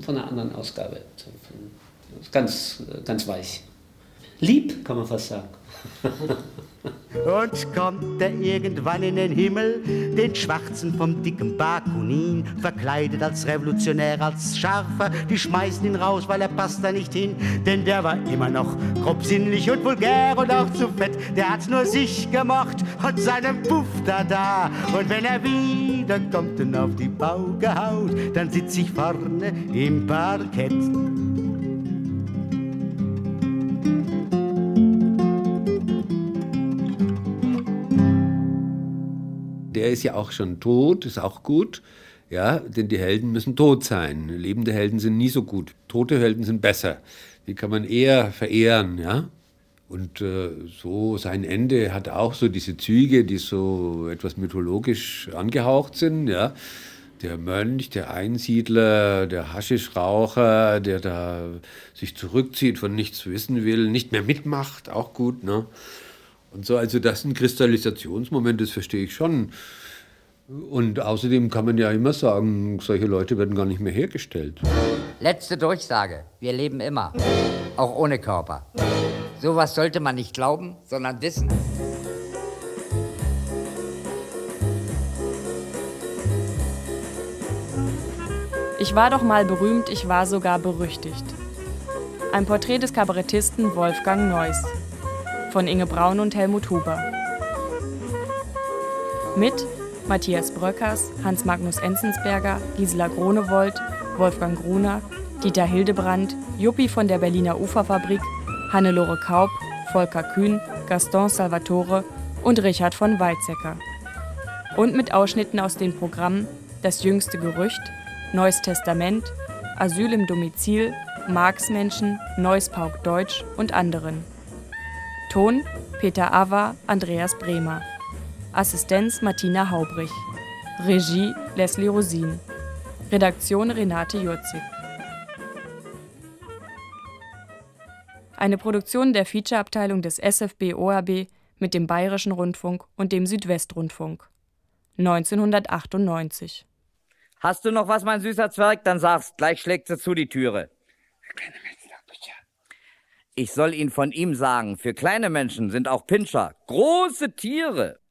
von einer anderen Ausgabe. Ganz, ganz weich. Lieb, kann man fast sagen. Und kommt er irgendwann in den Himmel, den Schwarzen vom dicken Bakunin, verkleidet als Revolutionär, als Scharfer, die schmeißen ihn raus, weil er passt da nicht hin, denn der war immer noch grobsinnlich und vulgär und auch zu fett, der hat nur sich gemocht und seinen Puff da da. Und wenn er wieder kommt und auf die Pauke haut, dann sitz ich vorne im Parkett. Der ist ja auch schon tot, ist auch gut. Ja, denn die Helden müssen tot sein. Lebende Helden sind nie so gut. Tote Helden sind besser. Die kann man eher verehren, ja. Und äh, so sein Ende hat auch so diese Züge, die so etwas mythologisch angehaucht sind, ja. Der Mönch, der Einsiedler, der Haschischraucher, der da sich zurückzieht, von nichts wissen will, nicht mehr mitmacht, auch gut, ne? Und so, also das ist ein Kristallisationsmoment, das verstehe ich schon. Und außerdem kann man ja immer sagen, solche Leute werden gar nicht mehr hergestellt. Letzte Durchsage. Wir leben immer. Auch ohne Körper. Sowas sollte man nicht glauben, sondern wissen. Ich war doch mal berühmt, ich war sogar berüchtigt. Ein Porträt des Kabarettisten Wolfgang Neuss von Inge Braun und Helmut Huber. Mit Matthias Bröckers, Hans-Magnus Enzensberger, Gisela Gronewold, Wolfgang Gruner, Dieter Hildebrand, Juppi von der Berliner Uferfabrik, Hannelore Kaub, Volker Kühn, Gaston Salvatore und Richard von Weizsäcker. Und mit Ausschnitten aus den Programmen Das jüngste Gerücht, Neues Testament, Asyl im Domizil, Marxmenschen, Neues Pauk Deutsch und anderen. Ton Peter Ava, Andreas Bremer. Assistenz Martina Haubrich. Regie Leslie Rosin. Redaktion Renate Jurzig. Eine Produktion der Featureabteilung des SFB ORB mit dem Bayerischen Rundfunk und dem Südwestrundfunk. 1998. Hast du noch was, mein süßer Zwerg? Dann sag's, gleich schlägt sie zu die Türe. Ich soll Ihnen von ihm sagen, für kleine Menschen sind auch Pinscher große Tiere.